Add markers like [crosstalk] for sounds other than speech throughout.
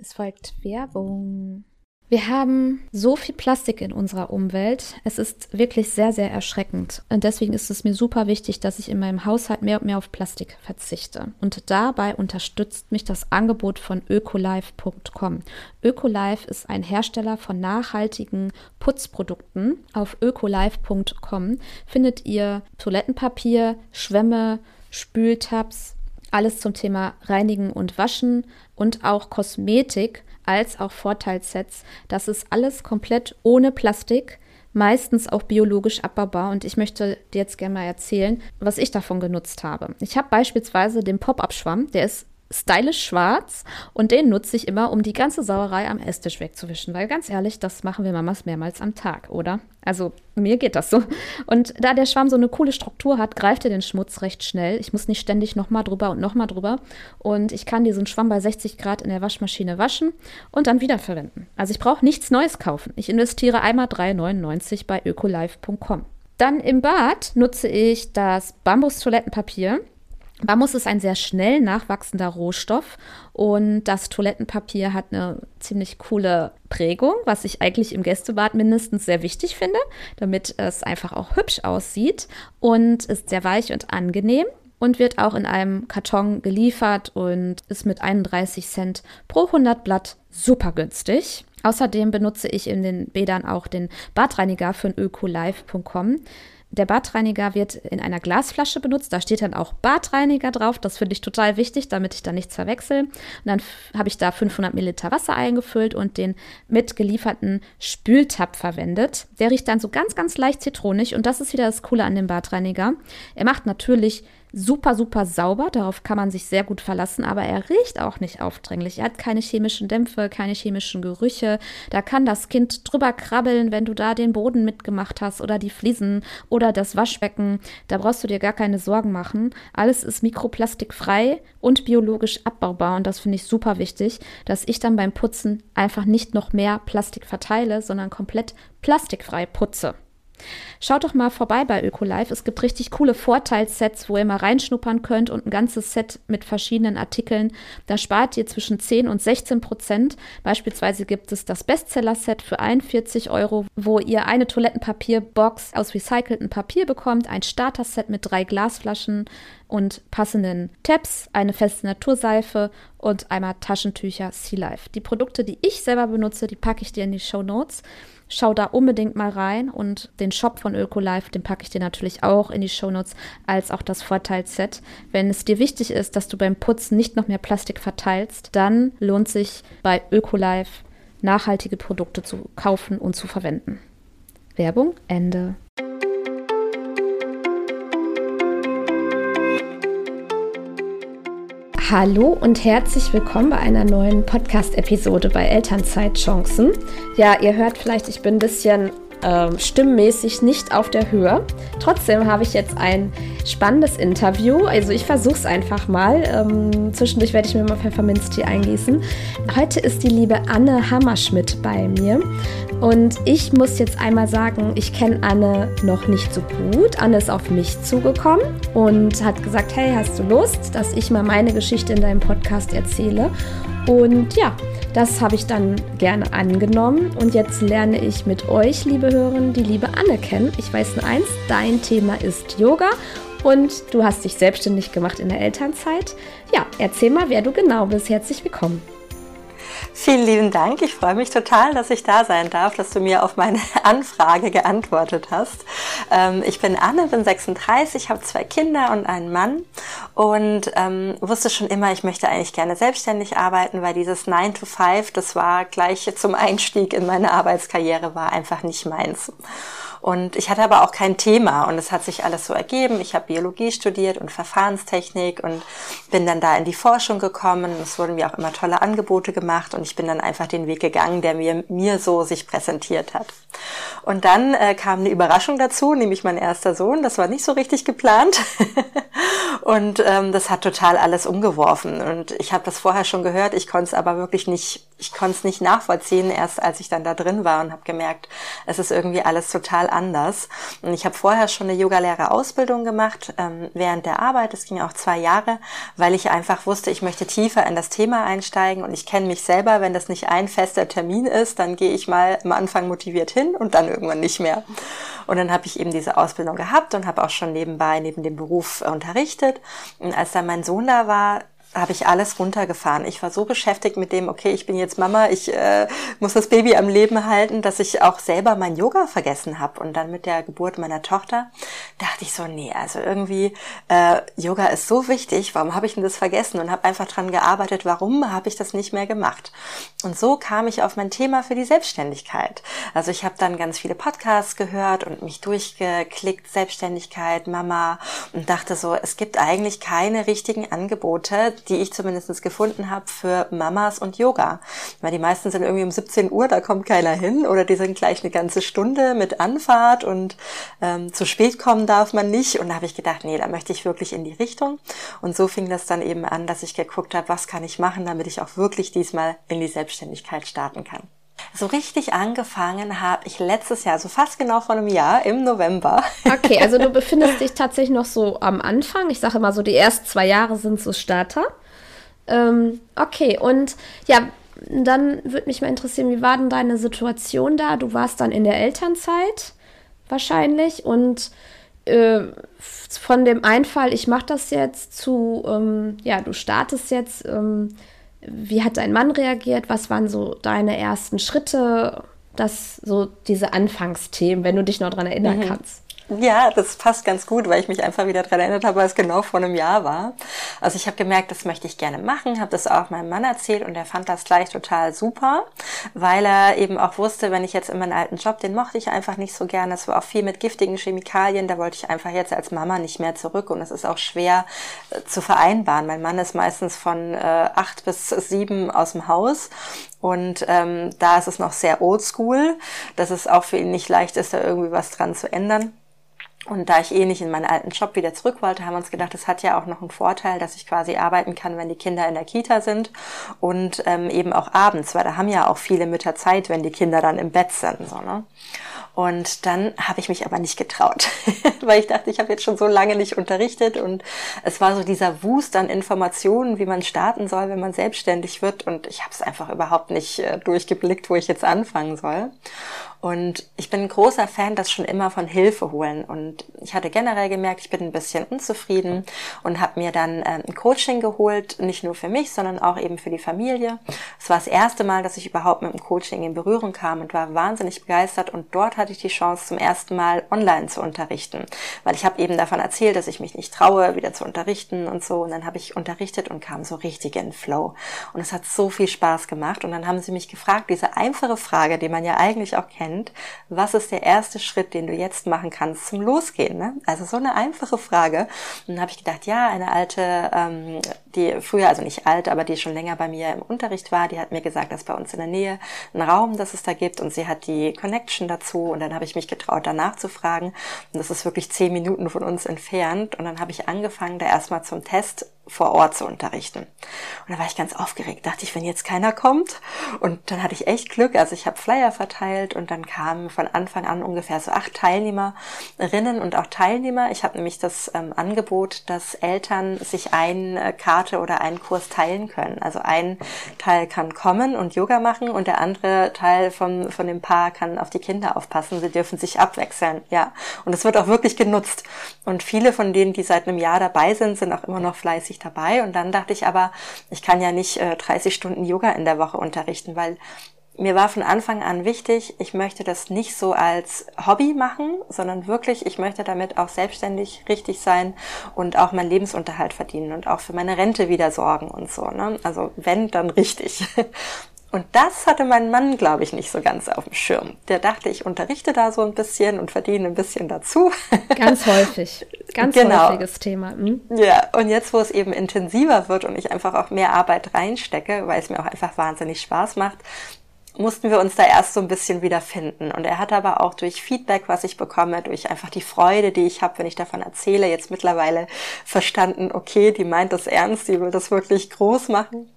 Es folgt Werbung. Wir haben so viel Plastik in unserer Umwelt. Es ist wirklich sehr, sehr erschreckend. Und deswegen ist es mir super wichtig, dass ich in meinem Haushalt mehr und mehr auf Plastik verzichte. Und dabei unterstützt mich das Angebot von ökolife.com. Ökolife ist ein Hersteller von nachhaltigen Putzprodukten. Auf ökolife.com findet ihr Toilettenpapier, Schwämme, Spültabs, alles zum Thema Reinigen und Waschen und auch Kosmetik als auch Vorteilssets. Das ist alles komplett ohne Plastik, meistens auch biologisch abbaubar. Und ich möchte dir jetzt gerne mal erzählen, was ich davon genutzt habe. Ich habe beispielsweise den Pop-Up-Schwamm, der ist stylisch schwarz und den nutze ich immer, um die ganze Sauerei am Esstisch wegzuwischen. Weil ganz ehrlich, das machen wir Mamas mehrmals am Tag, oder? Also mir geht das so. Und da der Schwamm so eine coole Struktur hat, greift er den Schmutz recht schnell. Ich muss nicht ständig nochmal drüber und nochmal drüber. Und ich kann diesen Schwamm bei 60 Grad in der Waschmaschine waschen und dann wiederverwenden. Also ich brauche nichts Neues kaufen. Ich investiere einmal 3,99 bei ökolife.com. Dann im Bad nutze ich das Bambus-Toilettenpapier. Bambus ist ein sehr schnell nachwachsender Rohstoff und das Toilettenpapier hat eine ziemlich coole Prägung, was ich eigentlich im Gästebad mindestens sehr wichtig finde, damit es einfach auch hübsch aussieht und ist sehr weich und angenehm und wird auch in einem Karton geliefert und ist mit 31 Cent pro 100 Blatt super günstig. Außerdem benutze ich in den Bädern auch den Badreiniger von ökolife.com. Der Badreiniger wird in einer Glasflasche benutzt. Da steht dann auch Badreiniger drauf. Das finde ich total wichtig, damit ich da nichts verwechsel. Und dann habe ich da 500 Milliliter Wasser eingefüllt und den mitgelieferten Spültab verwendet. Der riecht dann so ganz, ganz leicht zitronig. Und das ist wieder das Coole an dem Badreiniger. Er macht natürlich super, super sauber. Darauf kann man sich sehr gut verlassen, aber er riecht auch nicht aufdringlich. Er hat keine chemischen Dämpfe, keine chemischen Gerüche. Da kann das Kind drüber krabbeln, wenn du da den Boden mitgemacht hast oder die Fliesen oder das Waschbecken. Da brauchst du dir gar keine Sorgen machen. Alles ist mikroplastikfrei und biologisch abbaubar und das finde ich super wichtig, dass ich dann beim Putzen einfach nicht noch mehr Plastik verteile, sondern komplett plastikfrei putze. Schaut doch mal vorbei bei Ökolife. Es gibt richtig coole Vorteilssets, wo ihr mal reinschnuppern könnt und ein ganzes Set mit verschiedenen Artikeln. Da spart ihr zwischen 10 und 16 Prozent. Beispielsweise gibt es das Bestseller-Set für 41 Euro, wo ihr eine Toilettenpapierbox aus recyceltem Papier bekommt, ein Starter-Set mit drei Glasflaschen und passenden Tabs, eine feste Naturseife und einmal Taschentücher Sea Life. Die Produkte, die ich selber benutze, die packe ich dir in die Show Notes. Schau da unbedingt mal rein und den Shop von Ökolife, den packe ich dir natürlich auch in die Shownotes, als auch das Vorteilsset. Wenn es dir wichtig ist, dass du beim Putzen nicht noch mehr Plastik verteilst, dann lohnt sich bei Ökolife nachhaltige Produkte zu kaufen und zu verwenden. Werbung Ende. Hallo und herzlich willkommen bei einer neuen Podcast-Episode bei Elternzeitchancen. Ja, ihr hört vielleicht, ich bin ein bisschen äh, stimmmäßig nicht auf der Höhe. Trotzdem habe ich jetzt ein spannendes Interview. Also ich versuche es einfach mal. Ähm, zwischendurch werde ich mir mal Pfefferminztee eingießen. Heute ist die liebe Anne Hammerschmidt bei mir. Und ich muss jetzt einmal sagen, ich kenne Anne noch nicht so gut. Anne ist auf mich zugekommen und hat gesagt, hey, hast du Lust, dass ich mal meine Geschichte in deinem Podcast erzähle? Und ja, das habe ich dann gerne angenommen und jetzt lerne ich mit euch, liebe Hörerinnen, die liebe Anne kennen. Ich weiß nur eins, dein Thema ist Yoga und du hast dich selbstständig gemacht in der Elternzeit. Ja, erzähl mal, wer du genau bist. Herzlich willkommen. Vielen lieben Dank. Ich freue mich total, dass ich da sein darf, dass du mir auf meine [laughs] Anfrage geantwortet hast. Ähm, ich bin Anne, bin 36, habe zwei Kinder und einen Mann und ähm, wusste schon immer, ich möchte eigentlich gerne selbstständig arbeiten, weil dieses 9 to 5, das war gleich zum Einstieg in meine Arbeitskarriere, war einfach nicht meins. Und ich hatte aber auch kein Thema und es hat sich alles so ergeben. Ich habe Biologie studiert und Verfahrenstechnik und bin dann da in die Forschung gekommen. Es wurden mir auch immer tolle Angebote gemacht und ich bin dann einfach den Weg gegangen, der mir, mir so sich präsentiert hat. Und dann äh, kam eine Überraschung dazu, nämlich mein erster Sohn. Das war nicht so richtig geplant. [laughs] und ähm, das hat total alles umgeworfen. Und ich habe das vorher schon gehört, ich konnte es aber wirklich nicht ich konnte es nicht nachvollziehen, erst als ich dann da drin war und habe gemerkt, es ist irgendwie alles total anders. Und ich habe vorher schon eine Yogalehrerausbildung gemacht ähm, während der Arbeit. Es ging auch zwei Jahre, weil ich einfach wusste, ich möchte tiefer in das Thema einsteigen und ich kenne mich selber. Wenn das nicht ein fester Termin ist, dann gehe ich mal am Anfang motiviert hin und dann irgendwann nicht mehr. Und dann habe ich eben diese Ausbildung gehabt und habe auch schon nebenbei neben dem Beruf unterrichtet. Und als dann mein Sohn da war, habe ich alles runtergefahren. Ich war so beschäftigt mit dem, okay, ich bin jetzt Mama, ich äh, muss das Baby am Leben halten, dass ich auch selber mein Yoga vergessen habe. Und dann mit der Geburt meiner Tochter dachte ich so, nee, also irgendwie äh, Yoga ist so wichtig, warum habe ich denn das vergessen? Und habe einfach dran gearbeitet, warum habe ich das nicht mehr gemacht? Und so kam ich auf mein Thema für die Selbstständigkeit. Also ich habe dann ganz viele Podcasts gehört und mich durchgeklickt, Selbstständigkeit, Mama und dachte so, es gibt eigentlich keine richtigen Angebote, die ich zumindest gefunden habe für Mamas und Yoga. Weil die meisten sind irgendwie um 17 Uhr, da kommt keiner hin oder die sind gleich eine ganze Stunde mit Anfahrt und ähm, zu spät kommen darf man nicht. Und da habe ich gedacht, nee, da möchte ich wirklich in die Richtung. Und so fing das dann eben an, dass ich geguckt habe, was kann ich machen, damit ich auch wirklich diesmal in die Selbstständigkeit starten kann. So richtig angefangen habe ich letztes Jahr, also fast genau vor einem Jahr, im November. [laughs] Okay, also du befindest dich tatsächlich noch so am Anfang. Ich sage immer so, die ersten zwei Jahre sind so Starter. Ähm, okay, und ja, dann würde mich mal interessieren, wie war denn deine Situation da? Du warst dann in der Elternzeit wahrscheinlich und äh, von dem Einfall, ich mache das jetzt, zu, ähm, ja, du startest jetzt. Ähm, wie hat dein Mann reagiert? Was waren so deine ersten Schritte? Das so diese Anfangsthemen, wenn du dich noch daran erinnern mhm. kannst. Ja, das passt ganz gut, weil ich mich einfach wieder daran erinnert habe, es genau vor einem Jahr war. Also ich habe gemerkt, das möchte ich gerne machen, habe das auch meinem Mann erzählt und er fand das gleich total super, weil er eben auch wusste, wenn ich jetzt in meinen alten Job, den mochte ich einfach nicht so gerne. Es war auch viel mit giftigen Chemikalien, da wollte ich einfach jetzt als Mama nicht mehr zurück und es ist auch schwer äh, zu vereinbaren. Mein Mann ist meistens von äh, acht bis sieben aus dem Haus und ähm, da ist es noch sehr oldschool, dass es auch für ihn nicht leicht ist, da irgendwie was dran zu ändern. Und da ich eh nicht in meinen alten Job wieder zurück wollte, haben wir uns gedacht, das hat ja auch noch einen Vorteil, dass ich quasi arbeiten kann, wenn die Kinder in der Kita sind und ähm, eben auch abends, weil da haben ja auch viele Mütter Zeit, wenn die Kinder dann im Bett sind. So, ne? Und dann habe ich mich aber nicht getraut, [laughs] weil ich dachte, ich habe jetzt schon so lange nicht unterrichtet und es war so dieser Wust an Informationen, wie man starten soll, wenn man selbstständig wird und ich habe es einfach überhaupt nicht äh, durchgeblickt, wo ich jetzt anfangen soll. Und ich bin ein großer Fan, das schon immer von Hilfe holen. Und ich hatte generell gemerkt, ich bin ein bisschen unzufrieden und habe mir dann äh, ein Coaching geholt, nicht nur für mich, sondern auch eben für die Familie. Es war das erste Mal, dass ich überhaupt mit dem Coaching in Berührung kam und war wahnsinnig begeistert. Und dort hatte ich die Chance, zum ersten Mal online zu unterrichten. Weil ich habe eben davon erzählt, dass ich mich nicht traue, wieder zu unterrichten und so. Und dann habe ich unterrichtet und kam so richtig in Flow. Und es hat so viel Spaß gemacht. Und dann haben sie mich gefragt, diese einfache Frage, die man ja eigentlich auch kennt, kennt, was ist der erste Schritt, den du jetzt machen kannst zum Losgehen? Ne? Also so eine einfache Frage. Und dann habe ich gedacht, ja, eine alte, ähm, die früher, also nicht alt, aber die schon länger bei mir im Unterricht war, die hat mir gesagt, dass bei uns in der Nähe ein Raum, das es da gibt und sie hat die Connection dazu und dann habe ich mich getraut, danach zu fragen und das ist wirklich zehn Minuten von uns entfernt und dann habe ich angefangen, da erstmal zum Test vor Ort zu unterrichten. Und da war ich ganz aufgeregt, dachte ich, wenn jetzt keiner kommt. Und dann hatte ich echt Glück, also ich habe Flyer verteilt und dann kamen von Anfang an ungefähr so acht Teilnehmerinnen und auch Teilnehmer. Ich habe nämlich das ähm, Angebot, dass Eltern sich eine Karte oder einen Kurs teilen können. Also ein Teil kann kommen und Yoga machen und der andere Teil von, von dem Paar kann auf die Kinder aufpassen. Sie dürfen sich abwechseln, ja. Und es wird auch wirklich genutzt. Und viele von denen, die seit einem Jahr dabei sind, sind auch immer noch fleißig ich dabei. Und dann dachte ich aber, ich kann ja nicht äh, 30 Stunden Yoga in der Woche unterrichten, weil mir war von Anfang an wichtig, ich möchte das nicht so als Hobby machen, sondern wirklich, ich möchte damit auch selbstständig richtig sein und auch meinen Lebensunterhalt verdienen und auch für meine Rente wieder sorgen und so. Ne? Also wenn, dann richtig. [laughs] Und das hatte mein Mann, glaube ich, nicht so ganz auf dem Schirm. Der dachte, ich unterrichte da so ein bisschen und verdiene ein bisschen dazu. Ganz häufig. [laughs] Ganz genau. häufiges Thema. Mhm. Ja, und jetzt, wo es eben intensiver wird und ich einfach auch mehr Arbeit reinstecke, weil es mir auch einfach wahnsinnig Spaß macht, mussten wir uns da erst so ein bisschen wiederfinden. Und er hat aber auch durch Feedback, was ich bekomme, durch einfach die Freude, die ich habe, wenn ich davon erzähle, jetzt mittlerweile verstanden, okay, die meint das ernst, die will das wirklich groß machen.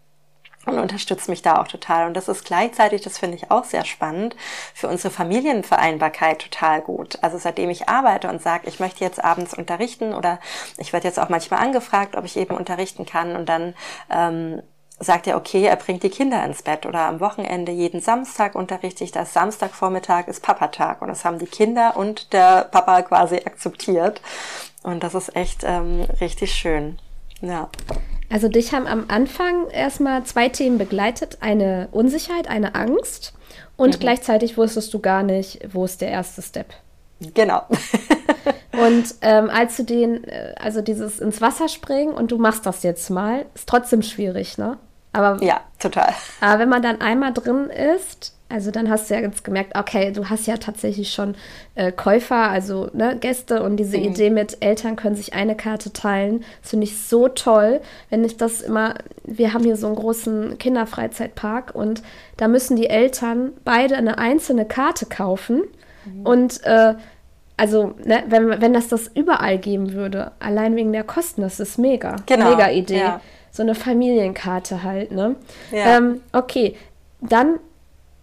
Und unterstützt mich da auch total. Und das ist gleichzeitig, das finde ich auch sehr spannend, für unsere Familienvereinbarkeit total gut. Also seitdem ich arbeite und sage, ich möchte jetzt abends unterrichten oder ich werde jetzt auch manchmal angefragt, ob ich eben unterrichten kann und dann ähm, sagt er, okay, er bringt die Kinder ins Bett oder am Wochenende jeden Samstag unterrichte ich das. Samstagvormittag ist Papatag und das haben die Kinder und der Papa quasi akzeptiert. Und das ist echt ähm, richtig schön. Ja. Also dich haben am Anfang erstmal zwei Themen begleitet. Eine Unsicherheit, eine Angst und mhm. gleichzeitig wusstest du gar nicht, wo ist der erste Step. Genau. [laughs] und ähm, als du den, äh, also dieses ins Wasser springen und du machst das jetzt mal, ist trotzdem schwierig, ne? Aber, ja, total. Aber wenn man dann einmal drin ist, also dann hast du ja jetzt gemerkt, okay, du hast ja tatsächlich schon äh, Käufer, also ne, Gäste und diese mhm. Idee mit Eltern können sich eine Karte teilen, das finde ich so toll. Wenn ich das immer, wir haben hier so einen großen Kinderfreizeitpark und da müssen die Eltern beide eine einzelne Karte kaufen mhm. und äh, also, ne, wenn, wenn das das überall geben würde, allein wegen der Kosten, das ist mega. Genau. Mega Idee. Ja so eine Familienkarte halt, ne? Ja. Ähm, okay, dann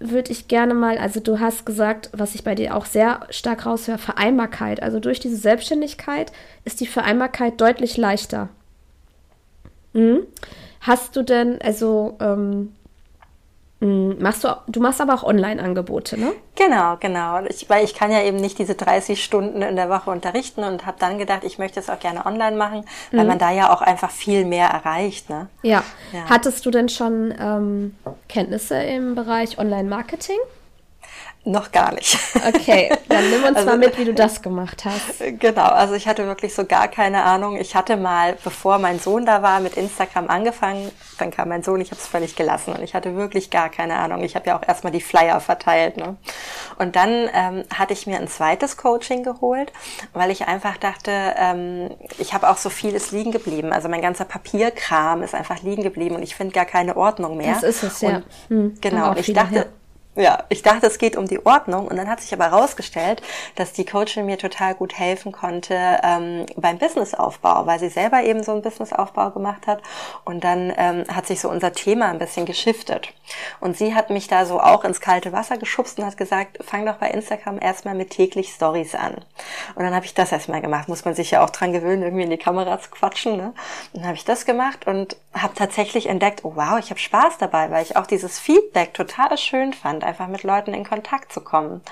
würde ich gerne mal, also du hast gesagt, was ich bei dir auch sehr stark raushöre, Vereinbarkeit. Also durch diese Selbstständigkeit ist die Vereinbarkeit deutlich leichter. Mhm. Hast du denn, also ähm, hm, machst du, du machst aber auch Online-Angebote, ne? Genau, genau. Ich, weil ich kann ja eben nicht diese 30 Stunden in der Woche unterrichten und habe dann gedacht, ich möchte es auch gerne online machen, weil mhm. man da ja auch einfach viel mehr erreicht. Ne? Ja. ja. Hattest du denn schon ähm, Kenntnisse im Bereich Online-Marketing? Noch gar nicht. Okay, dann nimm uns [laughs] also, mal mit, wie du das gemacht hast. Genau, also ich hatte wirklich so gar keine Ahnung. Ich hatte mal, bevor mein Sohn da war, mit Instagram angefangen. Dann kam mein Sohn, ich habe es völlig gelassen und ich hatte wirklich gar keine Ahnung. Ich habe ja auch erstmal die Flyer verteilt. Ne? Und dann ähm, hatte ich mir ein zweites Coaching geholt, weil ich einfach dachte, ähm, ich habe auch so vieles liegen geblieben. Also mein ganzer Papierkram ist einfach liegen geblieben und ich finde gar keine Ordnung mehr. Das ist es, ja. Und, hm, genau, ich dachte, ja ja, ich dachte, es geht um die Ordnung. Und dann hat sich aber herausgestellt, dass die Coachin mir total gut helfen konnte ähm, beim Businessaufbau, weil sie selber eben so einen Businessaufbau gemacht hat. Und dann ähm, hat sich so unser Thema ein bisschen geschiftet. Und sie hat mich da so auch ins kalte Wasser geschubst und hat gesagt, fang doch bei Instagram erstmal mit täglich Stories an. Und dann habe ich das erstmal gemacht, muss man sich ja auch dran gewöhnen, irgendwie in die Kamera zu quatschen, ne? Dann habe ich das gemacht und habe tatsächlich entdeckt, oh wow, ich habe Spaß dabei, weil ich auch dieses Feedback total schön fand einfach mit Leuten in Kontakt zu kommen.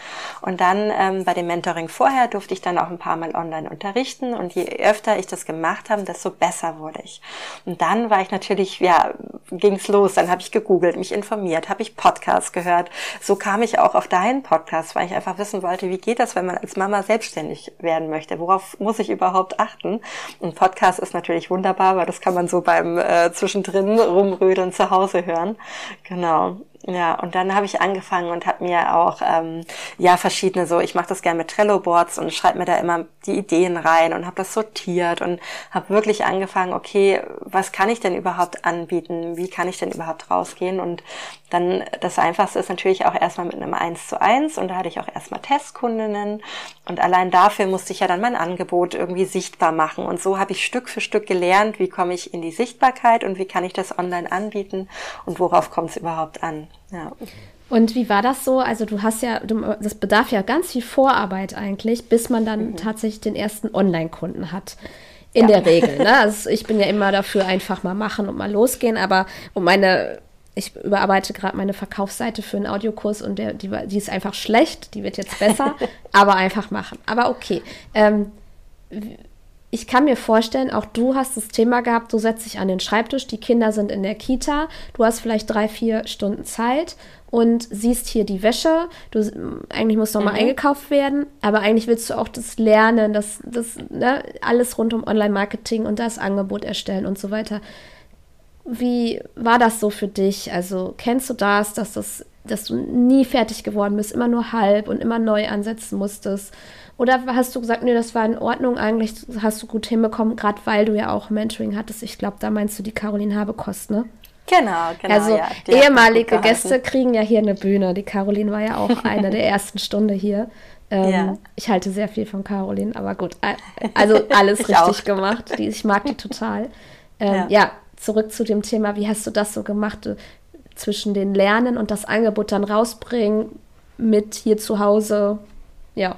Und dann ähm, bei dem Mentoring vorher durfte ich dann auch ein paar Mal online unterrichten und je öfter ich das gemacht habe, desto besser wurde ich. Und dann war ich natürlich, ja, ging's los. Dann habe ich gegoogelt, mich informiert, habe ich Podcasts gehört. So kam ich auch auf deinen Podcast, weil ich einfach wissen wollte, wie geht das, wenn man als Mama selbstständig werden möchte? Worauf muss ich überhaupt achten? Und Podcast ist natürlich wunderbar, weil das kann man so beim äh, zwischendrin rumrödeln zu Hause hören. Genau. Ja, und dann habe ich angefangen und habe mir auch ähm, ja verschiedene so, ich mache das gerne mit Trello-Boards und schreibe mir da immer die Ideen rein und habe das sortiert und habe wirklich angefangen, okay, was kann ich denn überhaupt anbieten? Wie kann ich denn überhaupt rausgehen? Und dann das Einfachste ist natürlich auch erstmal mit einem Eins zu eins und da hatte ich auch erstmal Testkundinnen und allein dafür musste ich ja dann mein Angebot irgendwie sichtbar machen und so habe ich Stück für Stück gelernt, wie komme ich in die Sichtbarkeit und wie kann ich das online anbieten und worauf kommt es überhaupt an. Ja. Und wie war das so? Also du hast ja, du, das bedarf ja ganz viel Vorarbeit eigentlich, bis man dann mhm. tatsächlich den ersten Online-Kunden hat. In ja. der Regel. Ne? Also ich bin ja immer dafür, einfach mal machen und mal losgehen, aber um meine, ich überarbeite gerade meine Verkaufsseite für einen Audiokurs und der, die, die ist einfach schlecht, die wird jetzt besser, [laughs] aber einfach machen. Aber okay. Ähm, ich kann mir vorstellen, auch du hast das Thema gehabt, du setzt dich an den Schreibtisch, die Kinder sind in der Kita, du hast vielleicht drei, vier Stunden Zeit und siehst hier die Wäsche. Du, eigentlich muss noch mal mhm. eingekauft werden, aber eigentlich willst du auch das Lernen, das, das ne, alles rund um Online-Marketing und das Angebot erstellen und so weiter. Wie war das so für dich? Also kennst du das, dass das, dass du nie fertig geworden bist, immer nur halb und immer neu ansetzen musstest? Oder hast du gesagt, nee, das war in Ordnung, eigentlich hast du gut hinbekommen, gerade weil du ja auch Mentoring hattest. Ich glaube, da meinst du die Caroline Habekost, ne? Genau, genau. Also ja, ehemalige Gäste kriegen ja hier eine Bühne. Die Caroline war ja auch [laughs] eine der ersten Stunde hier. Ähm, ja. Ich halte sehr viel von Caroline, aber gut. Also [laughs] alles richtig auch. gemacht. Die, ich mag die [laughs] total. Ähm, ja. ja. zurück zu dem Thema, wie hast du das so gemacht äh, zwischen den Lernen und das Angebot dann rausbringen mit hier zu Hause? Ja.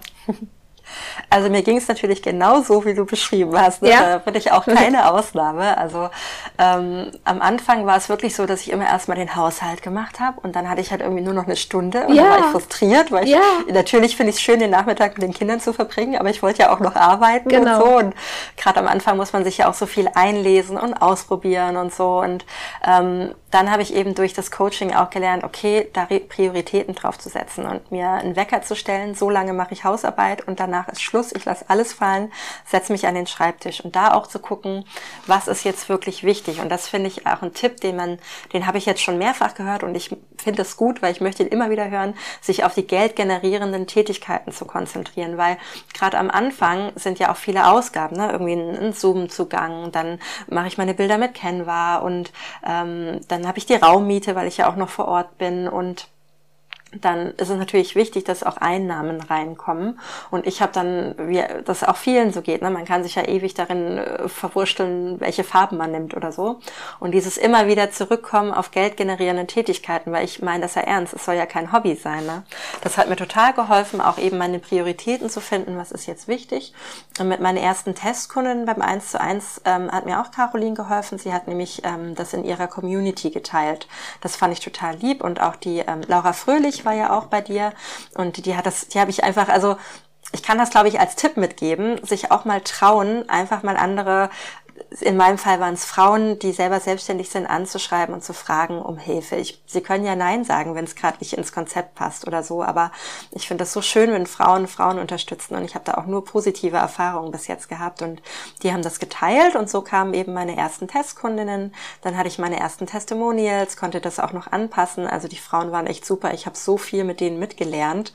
Also mir ging es natürlich genauso, wie du beschrieben hast. Ne? Ja. Da bin ich auch [laughs] keine Ausnahme. Also ähm, am Anfang war es wirklich so, dass ich immer erstmal den Haushalt gemacht habe und dann hatte ich halt irgendwie nur noch eine Stunde und ja. dann war ich frustriert, weil ich ja. natürlich finde ich es schön, den Nachmittag mit den Kindern zu verbringen, aber ich wollte ja auch noch arbeiten genau. und so. Und gerade am Anfang muss man sich ja auch so viel einlesen und ausprobieren und so. Und ähm, dann habe ich eben durch das Coaching auch gelernt, okay, da Prioritäten drauf zu setzen und mir einen Wecker zu stellen, so lange mache ich Hausarbeit und danach ist Schluss, ich lasse alles fallen, setze mich an den Schreibtisch und da auch zu gucken, was ist jetzt wirklich wichtig. Und das finde ich auch ein Tipp, den man, den habe ich jetzt schon mehrfach gehört und ich finde es gut, weil ich möchte ihn immer wieder hören, sich auf die geldgenerierenden Tätigkeiten zu konzentrieren, weil gerade am Anfang sind ja auch viele Ausgaben, ne? irgendwie ein, Zoom-Zugang, dann mache ich meine Bilder mit Canva und ähm, dann habe ich die Raummiete, weil ich ja auch noch vor Ort bin und dann ist es natürlich wichtig, dass auch Einnahmen reinkommen. Und ich habe dann, wie das auch vielen so geht, ne? man kann sich ja ewig darin äh, verwurschteln, welche Farben man nimmt oder so. Und dieses immer wieder zurückkommen auf geldgenerierende Tätigkeiten, weil ich meine das ja ernst, es soll ja kein Hobby sein. Ne? Das hat mir total geholfen, auch eben meine Prioritäten zu finden, was ist jetzt wichtig. Und mit meinen ersten Testkundin beim 1 zu 1 ähm, hat mir auch Caroline geholfen. Sie hat nämlich ähm, das in ihrer Community geteilt. Das fand ich total lieb. Und auch die ähm, Laura Fröhlich, war ja auch bei dir und die hat das, die habe ich einfach, also ich kann das, glaube ich, als Tipp mitgeben, sich auch mal trauen, einfach mal andere in meinem Fall waren es Frauen, die selber selbstständig sind, anzuschreiben und zu fragen um Hilfe. Ich, sie können ja Nein sagen, wenn es gerade nicht ins Konzept passt oder so, aber ich finde das so schön, wenn Frauen Frauen unterstützen und ich habe da auch nur positive Erfahrungen bis jetzt gehabt und die haben das geteilt und so kamen eben meine ersten Testkundinnen, dann hatte ich meine ersten Testimonials, konnte das auch noch anpassen, also die Frauen waren echt super, ich habe so viel mit denen mitgelernt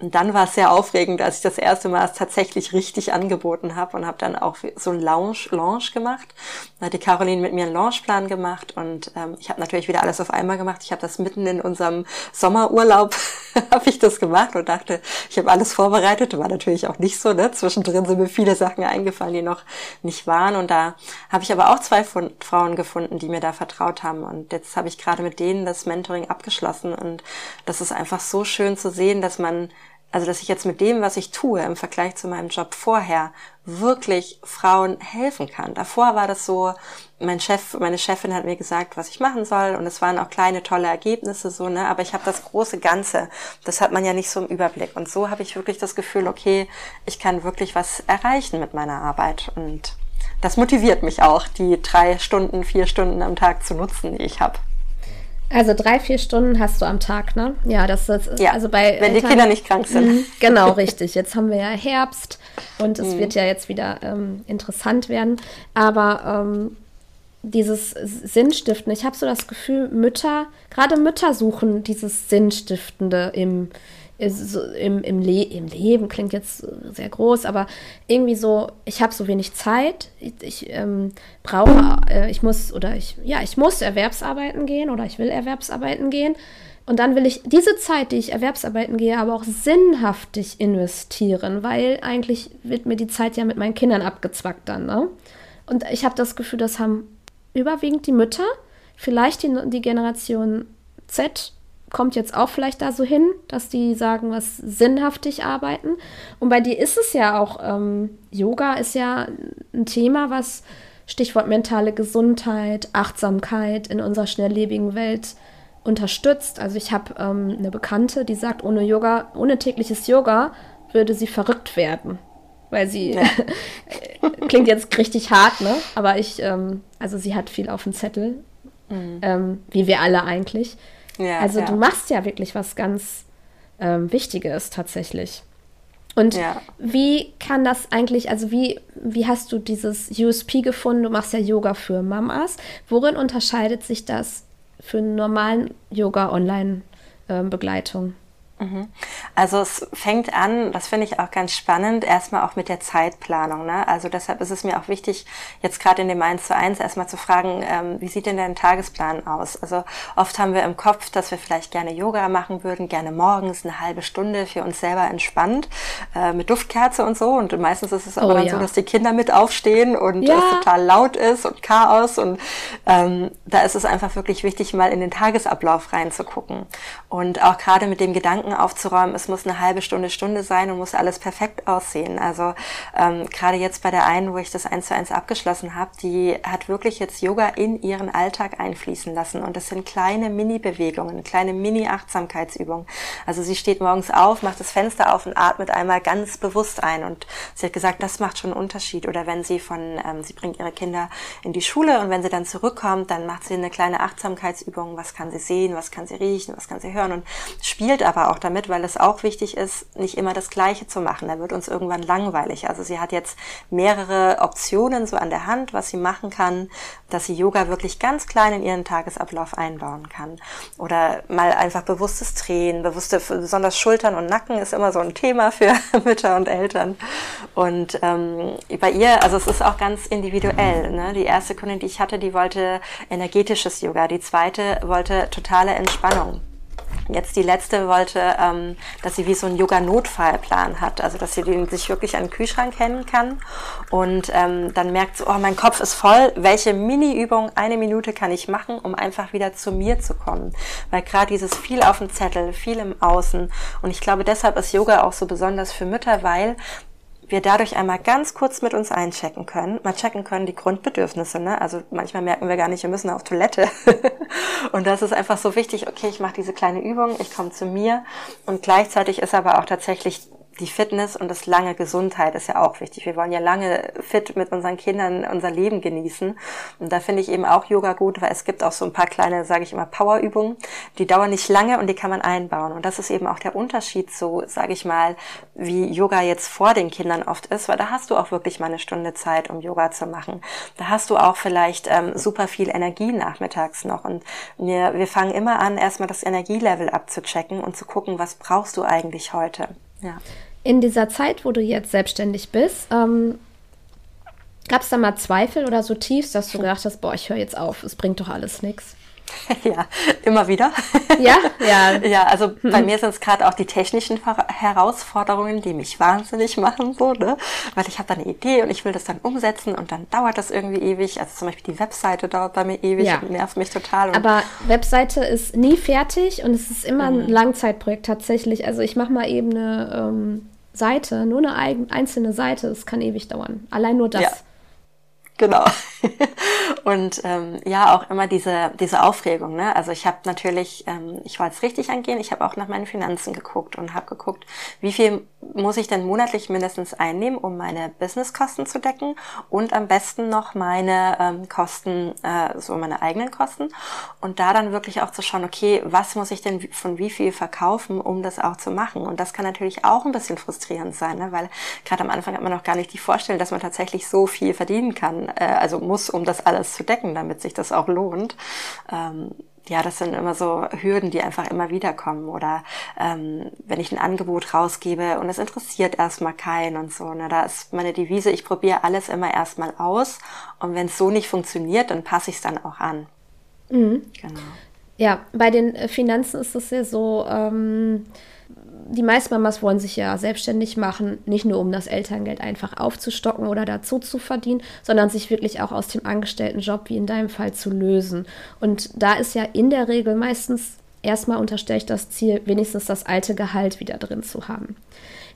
und dann war es sehr aufregend, als ich das erste Mal es tatsächlich richtig angeboten habe und habe dann auch so ein Lounge, Launch gemacht. Da hat die Caroline mit mir einen Launchplan gemacht und ähm, ich habe natürlich wieder alles auf einmal gemacht. Ich habe das mitten in unserem Sommerurlaub [laughs] habe ich das gemacht und dachte, ich habe alles vorbereitet. War natürlich auch nicht so. Ne? Zwischendrin sind mir viele Sachen eingefallen, die noch nicht waren. Und da habe ich aber auch zwei Frauen gefunden, die mir da vertraut haben. Und jetzt habe ich gerade mit denen das Mentoring abgeschlossen. Und das ist einfach so schön zu sehen, dass man also, dass ich jetzt mit dem, was ich tue, im Vergleich zu meinem Job vorher, wirklich Frauen helfen kann. Davor war das so, mein Chef, meine Chefin hat mir gesagt, was ich machen soll und es waren auch kleine tolle Ergebnisse so, ne, aber ich habe das große Ganze, das hat man ja nicht so im Überblick und so habe ich wirklich das Gefühl, okay, ich kann wirklich was erreichen mit meiner Arbeit und das motiviert mich auch, die drei Stunden, vier Stunden am Tag zu nutzen, die ich habe. Also drei, vier Stunden hast du am Tag, ne? Ja, das ist ja, also bei wenn Eltern, die Kinder nicht krank sind. Mh, genau, [laughs] richtig. Jetzt haben wir ja Herbst und es mhm. wird ja jetzt wieder ähm, interessant werden. Aber ähm, dieses Sinnstiften, ich habe so das Gefühl, Mütter, gerade Mütter suchen dieses Sinnstiftende im so im, im, Le im Leben klingt jetzt sehr groß, aber irgendwie so, ich habe so wenig Zeit, ich, ich ähm, brauche, äh, ich muss oder ich, ja, ich muss Erwerbsarbeiten gehen oder ich will Erwerbsarbeiten gehen. Und dann will ich diese Zeit, die ich Erwerbsarbeiten gehe, aber auch sinnhaftig investieren, weil eigentlich wird mir die Zeit ja mit meinen Kindern abgezwackt dann. Ne? Und ich habe das Gefühl, das haben überwiegend die Mütter, vielleicht die, die Generation Z kommt jetzt auch vielleicht da so hin, dass die sagen, was sinnhaftig arbeiten. Und bei dir ist es ja auch, ähm, Yoga ist ja ein Thema, was Stichwort mentale Gesundheit, Achtsamkeit in unserer schnelllebigen Welt unterstützt. Also ich habe ähm, eine Bekannte, die sagt, ohne Yoga, ohne tägliches Yoga würde sie verrückt werden. Weil sie ja. [laughs] klingt jetzt richtig hart, ne? Aber ich, ähm, also sie hat viel auf dem Zettel, mhm. ähm, wie wir alle eigentlich. Ja, also ja. du machst ja wirklich was ganz ähm, Wichtiges tatsächlich. Und ja. wie kann das eigentlich, also wie, wie hast du dieses USP gefunden? Du machst ja Yoga für Mamas. Worin unterscheidet sich das für einen normalen Yoga-Online-Begleitung? Mhm. Also es fängt an, das finde ich auch ganz spannend, erstmal auch mit der Zeitplanung. Ne? Also deshalb ist es mir auch wichtig, jetzt gerade in dem 1 zu 1 erstmal zu fragen, ähm, wie sieht denn dein Tagesplan aus? Also oft haben wir im Kopf, dass wir vielleicht gerne Yoga machen würden, gerne morgens eine halbe Stunde für uns selber entspannt, äh, mit Duftkerze und so. Und meistens ist es aber oh, dann ja. so, dass die Kinder mit aufstehen und ja. es total laut ist und Chaos. Und ähm, da ist es einfach wirklich wichtig, mal in den Tagesablauf reinzugucken. Und auch gerade mit dem Gedanken, Gedanken aufzuräumen, es muss eine halbe Stunde, Stunde sein und muss alles perfekt aussehen. Also ähm, gerade jetzt bei der einen, wo ich das eins zu eins abgeschlossen habe, die hat wirklich jetzt Yoga in ihren Alltag einfließen lassen. Und das sind kleine Mini-Bewegungen, kleine Mini-Achtsamkeitsübungen. Also sie steht morgens auf, macht das Fenster auf und atmet einmal ganz bewusst ein. Und sie hat gesagt, das macht schon einen Unterschied. Oder wenn sie von, ähm, sie bringt ihre Kinder in die Schule und wenn sie dann zurückkommt, dann macht sie eine kleine Achtsamkeitsübung. Was kann sie sehen, was kann sie riechen, was kann sie hören und spielt aber auch auch damit, weil es auch wichtig ist, nicht immer das Gleiche zu machen. Da wird uns irgendwann langweilig. Also sie hat jetzt mehrere Optionen so an der Hand, was sie machen kann, dass sie Yoga wirklich ganz klein in ihren Tagesablauf einbauen kann. Oder mal einfach bewusstes Drehen, bewusste, besonders Schultern und Nacken ist immer so ein Thema für [laughs] Mütter und Eltern. Und ähm, bei ihr, also es ist auch ganz individuell. Ne? Die erste Kundin, die ich hatte, die wollte energetisches Yoga. Die zweite wollte totale Entspannung. Jetzt die letzte wollte, ähm, dass sie wie so einen Yoga-Notfallplan hat, also dass sie den sich wirklich an den Kühlschrank kennen kann. Und ähm, dann merkt sie, oh, mein Kopf ist voll, welche Mini-Übung eine Minute kann ich machen, um einfach wieder zu mir zu kommen, weil gerade dieses viel auf dem Zettel, viel im Außen. Und ich glaube, deshalb ist Yoga auch so besonders für Mütter, weil wir dadurch einmal ganz kurz mit uns einchecken können, mal checken können die Grundbedürfnisse. Ne? Also manchmal merken wir gar nicht, wir müssen auf Toilette. [laughs] und das ist einfach so wichtig, okay, ich mache diese kleine Übung, ich komme zu mir und gleichzeitig ist aber auch tatsächlich die Fitness und das lange Gesundheit ist ja auch wichtig. Wir wollen ja lange fit mit unseren Kindern unser Leben genießen. Und da finde ich eben auch Yoga gut, weil es gibt auch so ein paar kleine, sage ich immer, Powerübungen, die dauern nicht lange und die kann man einbauen. Und das ist eben auch der Unterschied so, sage ich mal, wie Yoga jetzt vor den Kindern oft ist, weil da hast du auch wirklich mal eine Stunde Zeit, um Yoga zu machen. Da hast du auch vielleicht ähm, super viel Energie nachmittags noch. Und wir, wir fangen immer an, erstmal das Energielevel abzuchecken und zu gucken, was brauchst du eigentlich heute. Ja. In dieser Zeit, wo du jetzt selbstständig bist, ähm, gab es da mal Zweifel oder so tiefs, dass du gedacht hast, boah, ich höre jetzt auf, es bringt doch alles nichts? [laughs] Ja, immer wieder. Ja, [laughs] ja. Ja, also mhm. bei mir sind es gerade auch die technischen Herausforderungen, die mich wahnsinnig [laughs] machen, so, ne? Weil ich habe da eine Idee und ich will das dann umsetzen und dann dauert das irgendwie ewig. Also zum Beispiel die Webseite dauert bei mir ewig ja. und nervt mich total. Aber Webseite ist nie fertig und es ist immer mhm. ein Langzeitprojekt tatsächlich. Also ich mache mal eben eine ähm, Seite, nur eine einzelne Seite, es kann ewig dauern. Allein nur das. Ja. Genau. [laughs] und ähm, ja, auch immer diese, diese Aufregung. Ne? Also ich habe natürlich, ähm, ich wollte es richtig angehen, ich habe auch nach meinen Finanzen geguckt und habe geguckt, wie viel muss ich denn monatlich mindestens einnehmen, um meine Businesskosten zu decken und am besten noch meine ähm, Kosten, äh, so meine eigenen Kosten. Und da dann wirklich auch zu schauen, okay, was muss ich denn von wie viel verkaufen, um das auch zu machen? Und das kann natürlich auch ein bisschen frustrierend sein, ne? weil gerade am Anfang hat man noch gar nicht die Vorstellung, dass man tatsächlich so viel verdienen kann, äh, also muss, um das alles zu decken, damit sich das auch lohnt. Ähm, ja, das sind immer so Hürden, die einfach immer wieder kommen. Oder ähm, wenn ich ein Angebot rausgebe und es interessiert erstmal keinen und so. Ne, da ist meine Devise, ich probiere alles immer erstmal aus und wenn es so nicht funktioniert, dann passe ich es dann auch an. Mhm. Genau. Ja, bei den Finanzen ist es ja so, ähm, die meisten Mamas wollen sich ja selbstständig machen, nicht nur um das Elterngeld einfach aufzustocken oder dazu zu verdienen, sondern sich wirklich auch aus dem Angestelltenjob, wie in deinem Fall, zu lösen. Und da ist ja in der Regel meistens erstmal unterstelle ich das Ziel, wenigstens das alte Gehalt wieder drin zu haben.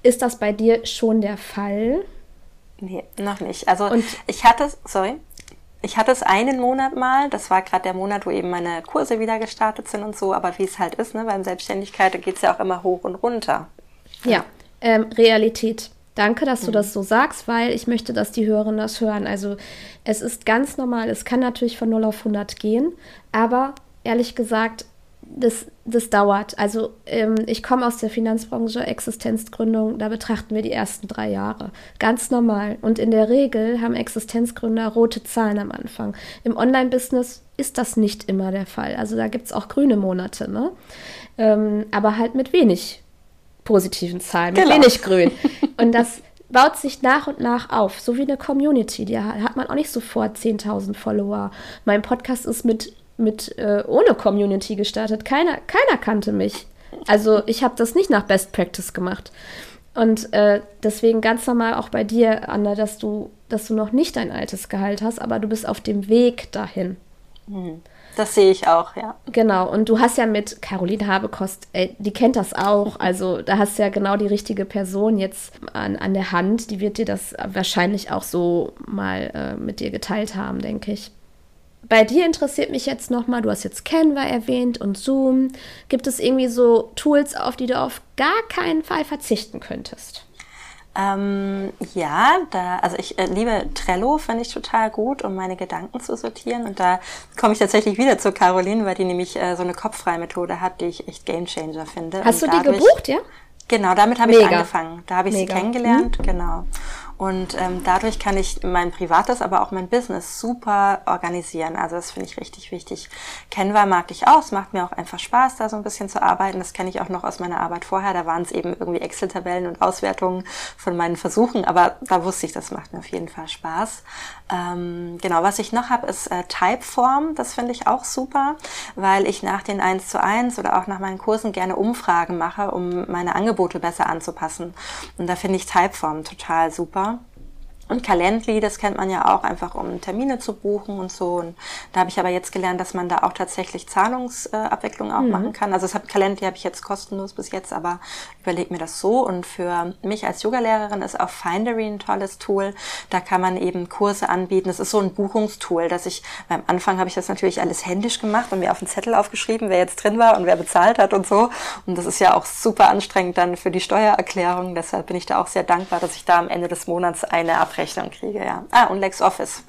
Ist das bei dir schon der Fall? Nee, noch nicht. Also Und ich hatte, sorry. Ich hatte es einen Monat mal, das war gerade der Monat, wo eben meine Kurse wieder gestartet sind und so, aber wie es halt ist, ne, beim Selbstständigkeit, da geht es ja auch immer hoch und runter. Ja, ähm, Realität. Danke, dass du mhm. das so sagst, weil ich möchte, dass die Hörerinnen das hören. Also es ist ganz normal, es kann natürlich von 0 auf 100 gehen, aber ehrlich gesagt, das, das dauert. Also ähm, ich komme aus der Finanzbranche, Existenzgründung, da betrachten wir die ersten drei Jahre. Ganz normal. Und in der Regel haben Existenzgründer rote Zahlen am Anfang. Im Online-Business ist das nicht immer der Fall. Also da gibt es auch grüne Monate, ne? Ähm, aber halt mit wenig positiven Zahlen, mit genau. wenig Grün. Und das baut sich nach und nach auf, so wie eine Community. Die hat man auch nicht sofort 10.000 Follower. Mein Podcast ist mit, mit äh, ohne Community gestartet. Keiner, keiner kannte mich. Also ich habe das nicht nach Best Practice gemacht. Und äh, deswegen ganz normal auch bei dir, Anna, dass du, dass du noch nicht dein altes Gehalt hast, aber du bist auf dem Weg dahin. Mhm. Das sehe ich auch, ja. Genau, und du hast ja mit Caroline Habekost, ey, die kennt das auch. Also da hast du ja genau die richtige Person jetzt an, an der Hand. Die wird dir das wahrscheinlich auch so mal äh, mit dir geteilt haben, denke ich. Bei dir interessiert mich jetzt nochmal, du hast jetzt Canva erwähnt und Zoom. Gibt es irgendwie so Tools, auf die du auf gar keinen Fall verzichten könntest? Ähm, ja, da, also ich äh, liebe Trello, finde ich total gut, um meine Gedanken zu sortieren. Und da komme ich tatsächlich wieder zu Caroline, weil die nämlich äh, so eine kopffreie Methode hat, die ich echt Gamechanger finde. Hast Und du die gebucht, ja? Genau, damit habe ich angefangen. Da habe ich Mega. sie kennengelernt, mhm. genau. Und ähm, dadurch kann ich mein privates, aber auch mein Business super organisieren. Also das finde ich richtig wichtig. Canva mag ich auch. Es macht mir auch einfach Spaß, da so ein bisschen zu arbeiten. Das kenne ich auch noch aus meiner Arbeit vorher. Da waren es eben irgendwie Excel-Tabellen und Auswertungen von meinen Versuchen. Aber da wusste ich, das macht mir auf jeden Fall Spaß. Ähm, genau, was ich noch habe, ist äh, Typeform. Das finde ich auch super, weil ich nach den 1 zu 1 oder auch nach meinen Kursen gerne Umfragen mache, um meine Angebote besser anzupassen. Und da finde ich Typeform total super. Und Calendly, das kennt man ja auch einfach, um Termine zu buchen und so. Und da habe ich aber jetzt gelernt, dass man da auch tatsächlich Zahlungsabwicklung auch mhm. machen kann. Also das hab, Calendly habe ich jetzt kostenlos bis jetzt, aber überlege mir das so. Und für mich als Yogalehrerin ist auch Findery ein tolles Tool. Da kann man eben Kurse anbieten. Das ist so ein Buchungstool, dass ich, beim Anfang habe ich das natürlich alles händisch gemacht und mir auf den Zettel aufgeschrieben, wer jetzt drin war und wer bezahlt hat und so. Und das ist ja auch super anstrengend dann für die Steuererklärung. Deshalb bin ich da auch sehr dankbar, dass ich da am Ende des Monats eine Abrechnung kriege, ja. Ah, und LexOffice.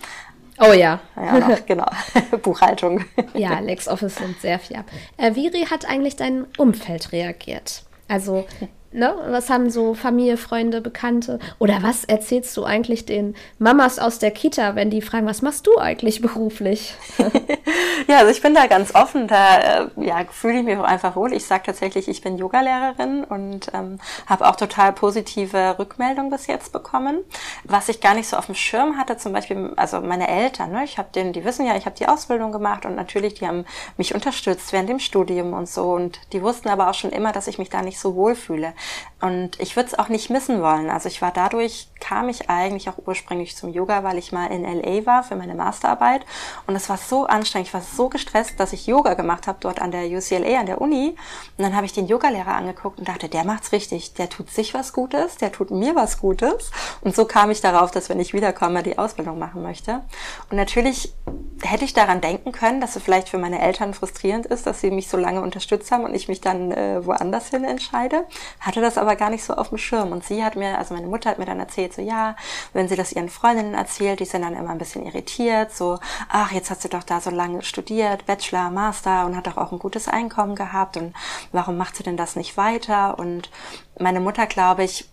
Oh ja. Ja, noch, genau. [laughs] Buchhaltung. Ja, LexOffice nimmt sehr viel ab. Äh, wie hat eigentlich dein Umfeld reagiert? Also Ne? Was haben so Familie, Freunde, Bekannte? Oder was erzählst du eigentlich den Mamas aus der Kita, wenn die fragen, was machst du eigentlich beruflich? [laughs] ja, also ich bin da ganz offen. Da äh, ja, fühle ich mich auch einfach wohl. Ich sage tatsächlich, ich bin Yogalehrerin und ähm, habe auch total positive Rückmeldungen bis jetzt bekommen. Was ich gar nicht so auf dem Schirm hatte, zum Beispiel, also meine Eltern, ne? ich habe denen, die wissen ja, ich habe die Ausbildung gemacht und natürlich, die haben mich unterstützt während dem Studium und so. Und die wussten aber auch schon immer, dass ich mich da nicht so wohl fühle. Und ich würde es auch nicht missen wollen. Also ich war dadurch, kam ich eigentlich auch ursprünglich zum Yoga, weil ich mal in LA war für meine Masterarbeit. Und es war so anstrengend, ich war so gestresst, dass ich Yoga gemacht habe dort an der UCLA, an der Uni. Und dann habe ich den Yogalehrer angeguckt und dachte, der macht's richtig. Der tut sich was Gutes, der tut mir was Gutes. Und so kam ich darauf, dass wenn ich wiederkomme, die Ausbildung machen möchte. Und natürlich hätte ich daran denken können, dass es vielleicht für meine Eltern frustrierend ist, dass sie mich so lange unterstützt haben und ich mich dann äh, woanders hin entscheide. Hatte das aber gar nicht so auf dem Schirm. Und sie hat mir, also meine Mutter hat mir dann erzählt, so ja, wenn sie das ihren Freundinnen erzählt, die sind dann immer ein bisschen irritiert, so, ach, jetzt hast du doch da so lange studiert, Bachelor, Master und hat doch auch ein gutes Einkommen gehabt und warum macht sie denn das nicht weiter? Und meine Mutter, glaube ich,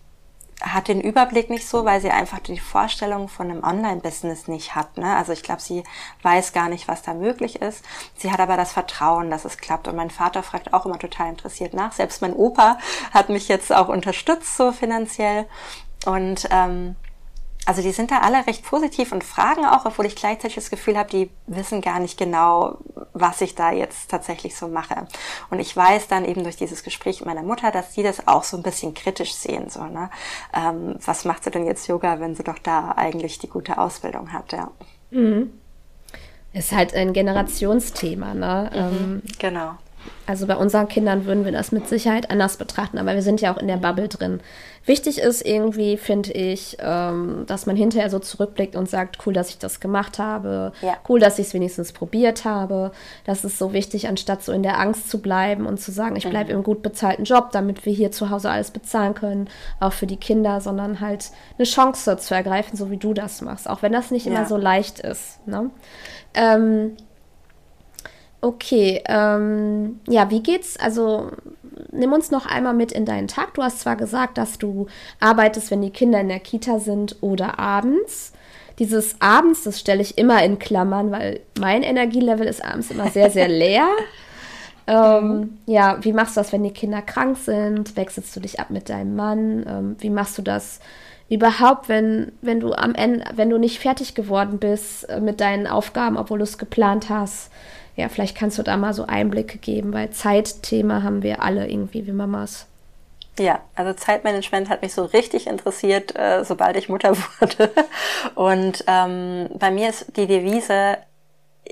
hat den Überblick nicht so, weil sie einfach die Vorstellung von einem Online-Business nicht hat. Ne? Also ich glaube, sie weiß gar nicht, was da möglich ist. Sie hat aber das Vertrauen, dass es klappt. Und mein Vater fragt auch immer total interessiert nach. Selbst mein Opa hat mich jetzt auch unterstützt, so finanziell. Und ähm, also die sind da alle recht positiv und fragen auch, obwohl ich gleichzeitig das Gefühl habe, die wissen gar nicht genau, was ich da jetzt tatsächlich so mache. Und ich weiß dann eben durch dieses Gespräch mit meiner Mutter, dass sie das auch so ein bisschen kritisch sehen. So, ne? Ähm, was macht sie denn jetzt Yoga, wenn sie doch da eigentlich die gute Ausbildung hat? Ja. Mhm. Ist halt ein Generationsthema, ne? Mhm, ähm, genau. Also bei unseren Kindern würden wir das mit Sicherheit anders betrachten, aber wir sind ja auch in der Bubble drin. Wichtig ist irgendwie, finde ich, ähm, dass man hinterher so zurückblickt und sagt, cool, dass ich das gemacht habe, ja. cool, dass ich es wenigstens probiert habe. Das ist so wichtig, anstatt so in der Angst zu bleiben und zu sagen, ich bleibe mhm. im gut bezahlten Job, damit wir hier zu Hause alles bezahlen können, auch für die Kinder, sondern halt eine Chance zu ergreifen, so wie du das machst, auch wenn das nicht ja. immer so leicht ist. Ne? Ähm, Okay, ähm, ja, wie geht's? Also nimm uns noch einmal mit in deinen Tag. Du hast zwar gesagt, dass du arbeitest, wenn die Kinder in der Kita sind oder abends. Dieses abends, das stelle ich immer in Klammern, weil mein Energielevel ist abends immer sehr, sehr [laughs] leer. Ähm, mhm. Ja, wie machst du das, wenn die Kinder krank sind? Wechselst du dich ab mit deinem Mann? Ähm, wie machst du das überhaupt, wenn, wenn du am Ende, wenn du nicht fertig geworden bist äh, mit deinen Aufgaben, obwohl du es geplant hast? Ja, vielleicht kannst du da mal so Einblicke geben, weil Zeitthema haben wir alle irgendwie wie Mamas. Ja, also Zeitmanagement hat mich so richtig interessiert, äh, sobald ich Mutter [laughs] wurde. Und ähm, bei mir ist die Devise,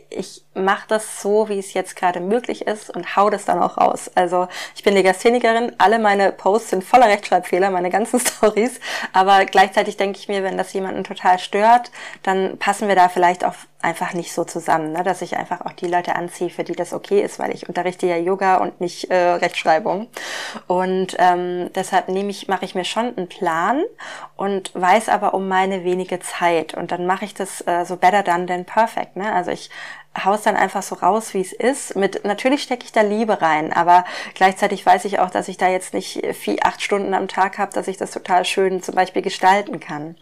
ich mache das so, wie es jetzt gerade möglich ist und hau das dann auch raus. Also ich bin Legasthenikerin, alle meine Posts sind voller Rechtschreibfehler, meine ganzen [laughs] Stories, aber gleichzeitig denke ich mir, wenn das jemanden total stört, dann passen wir da vielleicht auch einfach nicht so zusammen, ne? dass ich einfach auch die Leute anziehe, für die das okay ist, weil ich unterrichte ja Yoga und nicht äh, Rechtschreibung. Und ähm, deshalb nehme ich, mache ich mir schon einen Plan und weiß aber um meine wenige Zeit. Und dann mache ich das äh, so better done than perfect. Ne? Also ich haus dann einfach so raus, wie es ist. Mit natürlich stecke ich da Liebe rein, aber gleichzeitig weiß ich auch, dass ich da jetzt nicht vier, acht Stunden am Tag habe, dass ich das total schön zum Beispiel gestalten kann.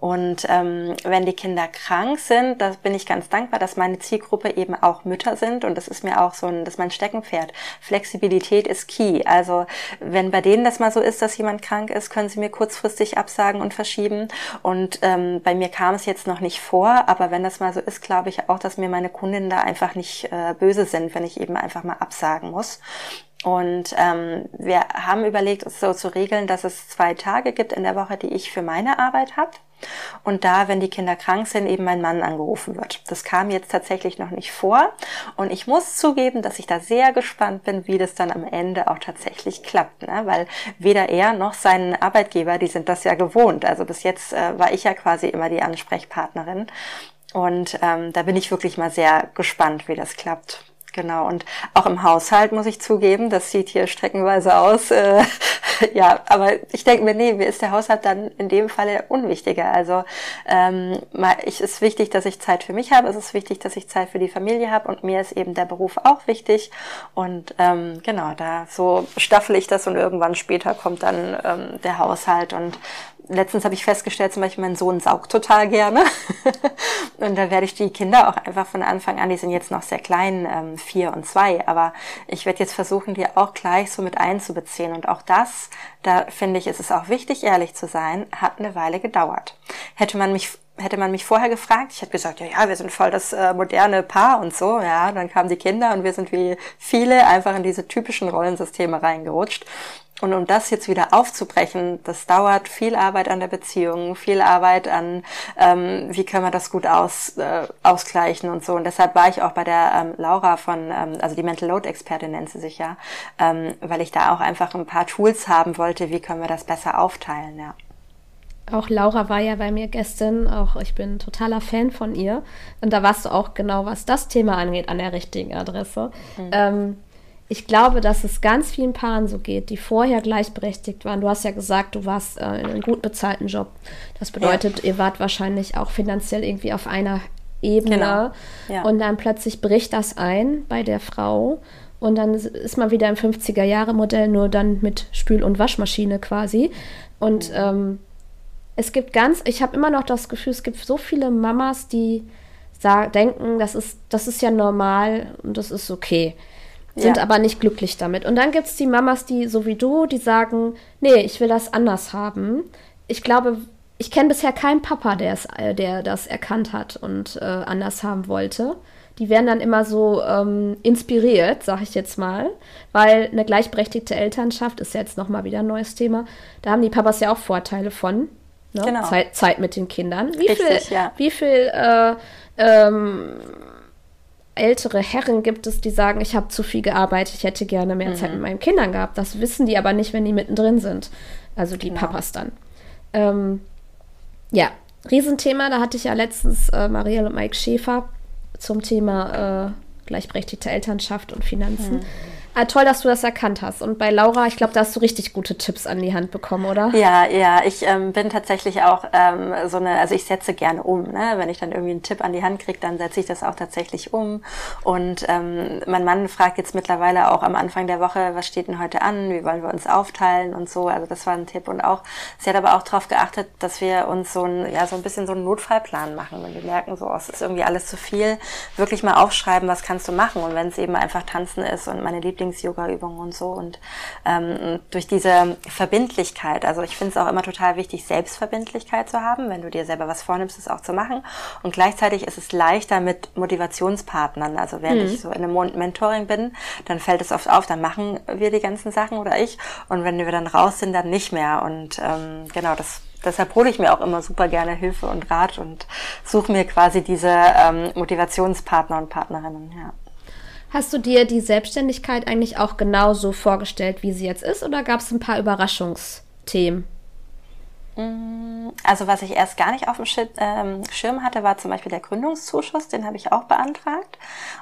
Und ähm, wenn die Kinder krank sind, da bin ich ganz dankbar, dass meine Zielgruppe eben auch Mütter sind und das ist mir auch so ein, das ist mein Steckenpferd. Flexibilität ist key. Also wenn bei denen das mal so ist, dass jemand krank ist, können sie mir kurzfristig absagen und verschieben. Und ähm, bei mir kam es jetzt noch nicht vor, aber wenn das mal so ist, glaube ich auch, dass mir meine Kundinnen da einfach nicht äh, böse sind, wenn ich eben einfach mal absagen muss. Und ähm, wir haben überlegt, es so zu regeln, dass es zwei Tage gibt in der Woche, die ich für meine Arbeit habe. Und da, wenn die Kinder krank sind, eben mein Mann angerufen wird. Das kam jetzt tatsächlich noch nicht vor. Und ich muss zugeben, dass ich da sehr gespannt bin, wie das dann am Ende auch tatsächlich klappt. Ne? Weil weder er noch sein Arbeitgeber, die sind das ja gewohnt. Also bis jetzt äh, war ich ja quasi immer die Ansprechpartnerin. Und ähm, da bin ich wirklich mal sehr gespannt, wie das klappt. Genau, und auch im Haushalt muss ich zugeben, das sieht hier streckenweise aus. [laughs] Äh, ja, aber ich denke mir, nee, mir ist der Haushalt dann in dem Falle unwichtiger. Also ähm, es ist wichtig, dass ich Zeit für mich habe, es ist wichtig, dass ich Zeit für die Familie habe und mir ist eben der Beruf auch wichtig. Und ähm, genau, da so staffel ich das und irgendwann später kommt dann ähm, der Haushalt und letztens habe ich festgestellt, zum Beispiel mein Sohn saugt total gerne. [laughs] und da werde ich die Kinder auch einfach von Anfang an, die sind jetzt noch sehr klein, ähm, vier und zwei, aber ich werde jetzt versuchen, die auch gleich so mit einzubeziehen. Und auch das, da finde ich, ist es auch wichtig, ehrlich zu sein, hat eine Weile gedauert. Hätte man mich hätte man mich vorher gefragt, ich hätte gesagt, ja, ja, wir sind voll das äh, moderne Paar und so, ja, dann kamen die Kinder und wir sind wie viele einfach in diese typischen Rollensysteme reingerutscht. Und um das jetzt wieder aufzubrechen, das dauert viel Arbeit an der Beziehung, viel Arbeit an, ähm, wie können wir das gut aus, äh, ausgleichen und so. Und deshalb war ich auch bei der ähm, Laura von, ähm, also die Mental Load Expertin nennt sie sich ja, ähm, weil ich da auch einfach ein paar Tools haben wollte, wie können wir das besser aufteilen, ja. Auch Laura war ja bei mir gestern, auch ich bin totaler Fan von ihr. Und da warst du auch genau, was das Thema angeht, an der richtigen Adresse. Mhm. Ähm, ich glaube, dass es ganz vielen Paaren so geht, die vorher gleichberechtigt waren. Du hast ja gesagt, du warst äh, in einem gut bezahlten Job. Das bedeutet, ja. ihr wart wahrscheinlich auch finanziell irgendwie auf einer Ebene. Genau. Ja. Und dann plötzlich bricht das ein bei der Frau. Und dann ist man wieder im 50er-Jahre-Modell, nur dann mit Spül- und Waschmaschine quasi. Und mhm. ähm, es gibt ganz, ich habe immer noch das Gefühl, es gibt so viele Mamas, die sagen, denken, das ist, das ist ja normal und das ist okay sind ja. aber nicht glücklich damit. Und dann gibt es die Mamas, die so wie du, die sagen, nee, ich will das anders haben. Ich glaube, ich kenne bisher keinen Papa, der, äh, der das erkannt hat und äh, anders haben wollte. Die werden dann immer so ähm, inspiriert, sag ich jetzt mal, weil eine gleichberechtigte Elternschaft ist jetzt nochmal wieder ein neues Thema. Da haben die Papas ja auch Vorteile von. Ne? Genau. Zeit, Zeit mit den Kindern. Wie Richtig, viel, ja. wie viel äh, ähm, ältere Herren gibt es, die sagen, ich habe zu viel gearbeitet, ich hätte gerne mehr mhm. Zeit mit meinen Kindern gehabt. Das wissen die aber nicht, wenn die mittendrin sind. Also die genau. Papas dann. Ähm, ja, Riesenthema. Da hatte ich ja letztens äh, Marielle und Mike Schäfer zum Thema äh, gleichberechtigte Elternschaft und Finanzen. Mhm. Ah, toll, dass du das erkannt hast. Und bei Laura, ich glaube, da hast du richtig gute Tipps an die Hand bekommen, oder? Ja, ja. Ich ähm, bin tatsächlich auch ähm, so eine, also ich setze gerne um. Ne? Wenn ich dann irgendwie einen Tipp an die Hand kriege, dann setze ich das auch tatsächlich um. Und ähm, mein Mann fragt jetzt mittlerweile auch am Anfang der Woche, was steht denn heute an? Wie wollen wir uns aufteilen und so. Also das war ein Tipp. Und auch, sie hat aber auch darauf geachtet, dass wir uns so ein, ja, so ein bisschen so einen Notfallplan machen. Wenn wir merken, so, oh, es ist irgendwie alles zu viel, wirklich mal aufschreiben, was kannst du machen. Und wenn es eben einfach tanzen ist und meine Lieblings-Yoga-Übungen und so. Und ähm, durch diese Verbindlichkeit, also ich finde es auch immer total wichtig, Selbstverbindlichkeit zu haben, wenn du dir selber was vornimmst, es auch zu machen. Und gleichzeitig ist es leichter mit Motivationspartnern. Also wenn mhm. ich so in einem Mentoring bin, dann fällt es oft auf, dann machen wir die ganzen Sachen oder ich. Und wenn wir dann raus sind, dann nicht mehr. Und ähm, genau, das deshalb hole ich mir auch immer super gerne Hilfe und Rat und suche mir quasi diese ähm, Motivationspartner und Partnerinnen. Ja. Hast du dir die Selbstständigkeit eigentlich auch genauso vorgestellt, wie sie jetzt ist, oder gab es ein paar Überraschungsthemen? Also was ich erst gar nicht auf dem ähm, Schirm hatte, war zum Beispiel der Gründungszuschuss. Den habe ich auch beantragt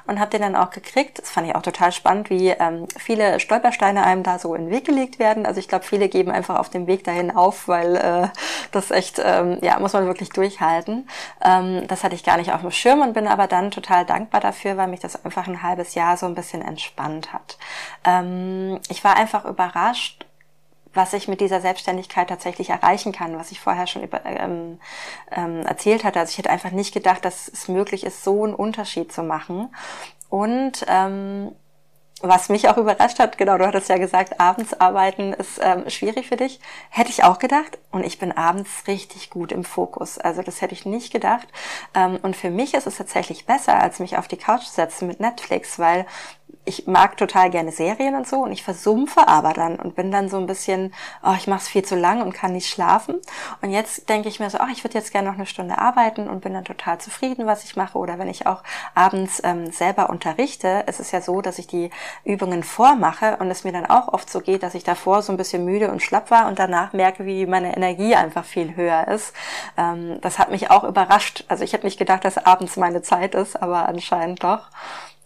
und habe den dann auch gekriegt. Das fand ich auch total spannend, wie ähm, viele Stolpersteine einem da so in den Weg gelegt werden. Also ich glaube, viele geben einfach auf dem Weg dahin auf, weil äh, das echt, ähm, ja, muss man wirklich durchhalten. Das hatte ich gar nicht auf dem Schirm und bin aber dann total dankbar dafür, weil mich das einfach ein halbes Jahr so ein bisschen entspannt hat. Ich war einfach überrascht, was ich mit dieser Selbstständigkeit tatsächlich erreichen kann, was ich vorher schon über, ähm, ähm, erzählt hatte. Also ich hätte einfach nicht gedacht, dass es möglich ist, so einen Unterschied zu machen. Und ähm, was mich auch überrascht hat, genau, du hattest ja gesagt, abends arbeiten ist ähm, schwierig für dich. Hätte ich auch gedacht. Und ich bin abends richtig gut im Fokus. Also das hätte ich nicht gedacht. Ähm, und für mich ist es tatsächlich besser, als mich auf die Couch zu setzen mit Netflix, weil ich mag total gerne Serien und so und ich versumpfe aber dann und bin dann so ein bisschen, oh, ich mache es viel zu lang und kann nicht schlafen. Und jetzt denke ich mir so, oh, ich würde jetzt gerne noch eine Stunde arbeiten und bin dann total zufrieden, was ich mache. Oder wenn ich auch abends ähm, selber unterrichte, es ist ja so, dass ich die Übungen vormache und es mir dann auch oft so geht, dass ich davor so ein bisschen müde und schlapp war und danach merke, wie meine Energie einfach viel höher ist. Ähm, das hat mich auch überrascht. Also ich hätte nicht gedacht, dass abends meine Zeit ist, aber anscheinend doch.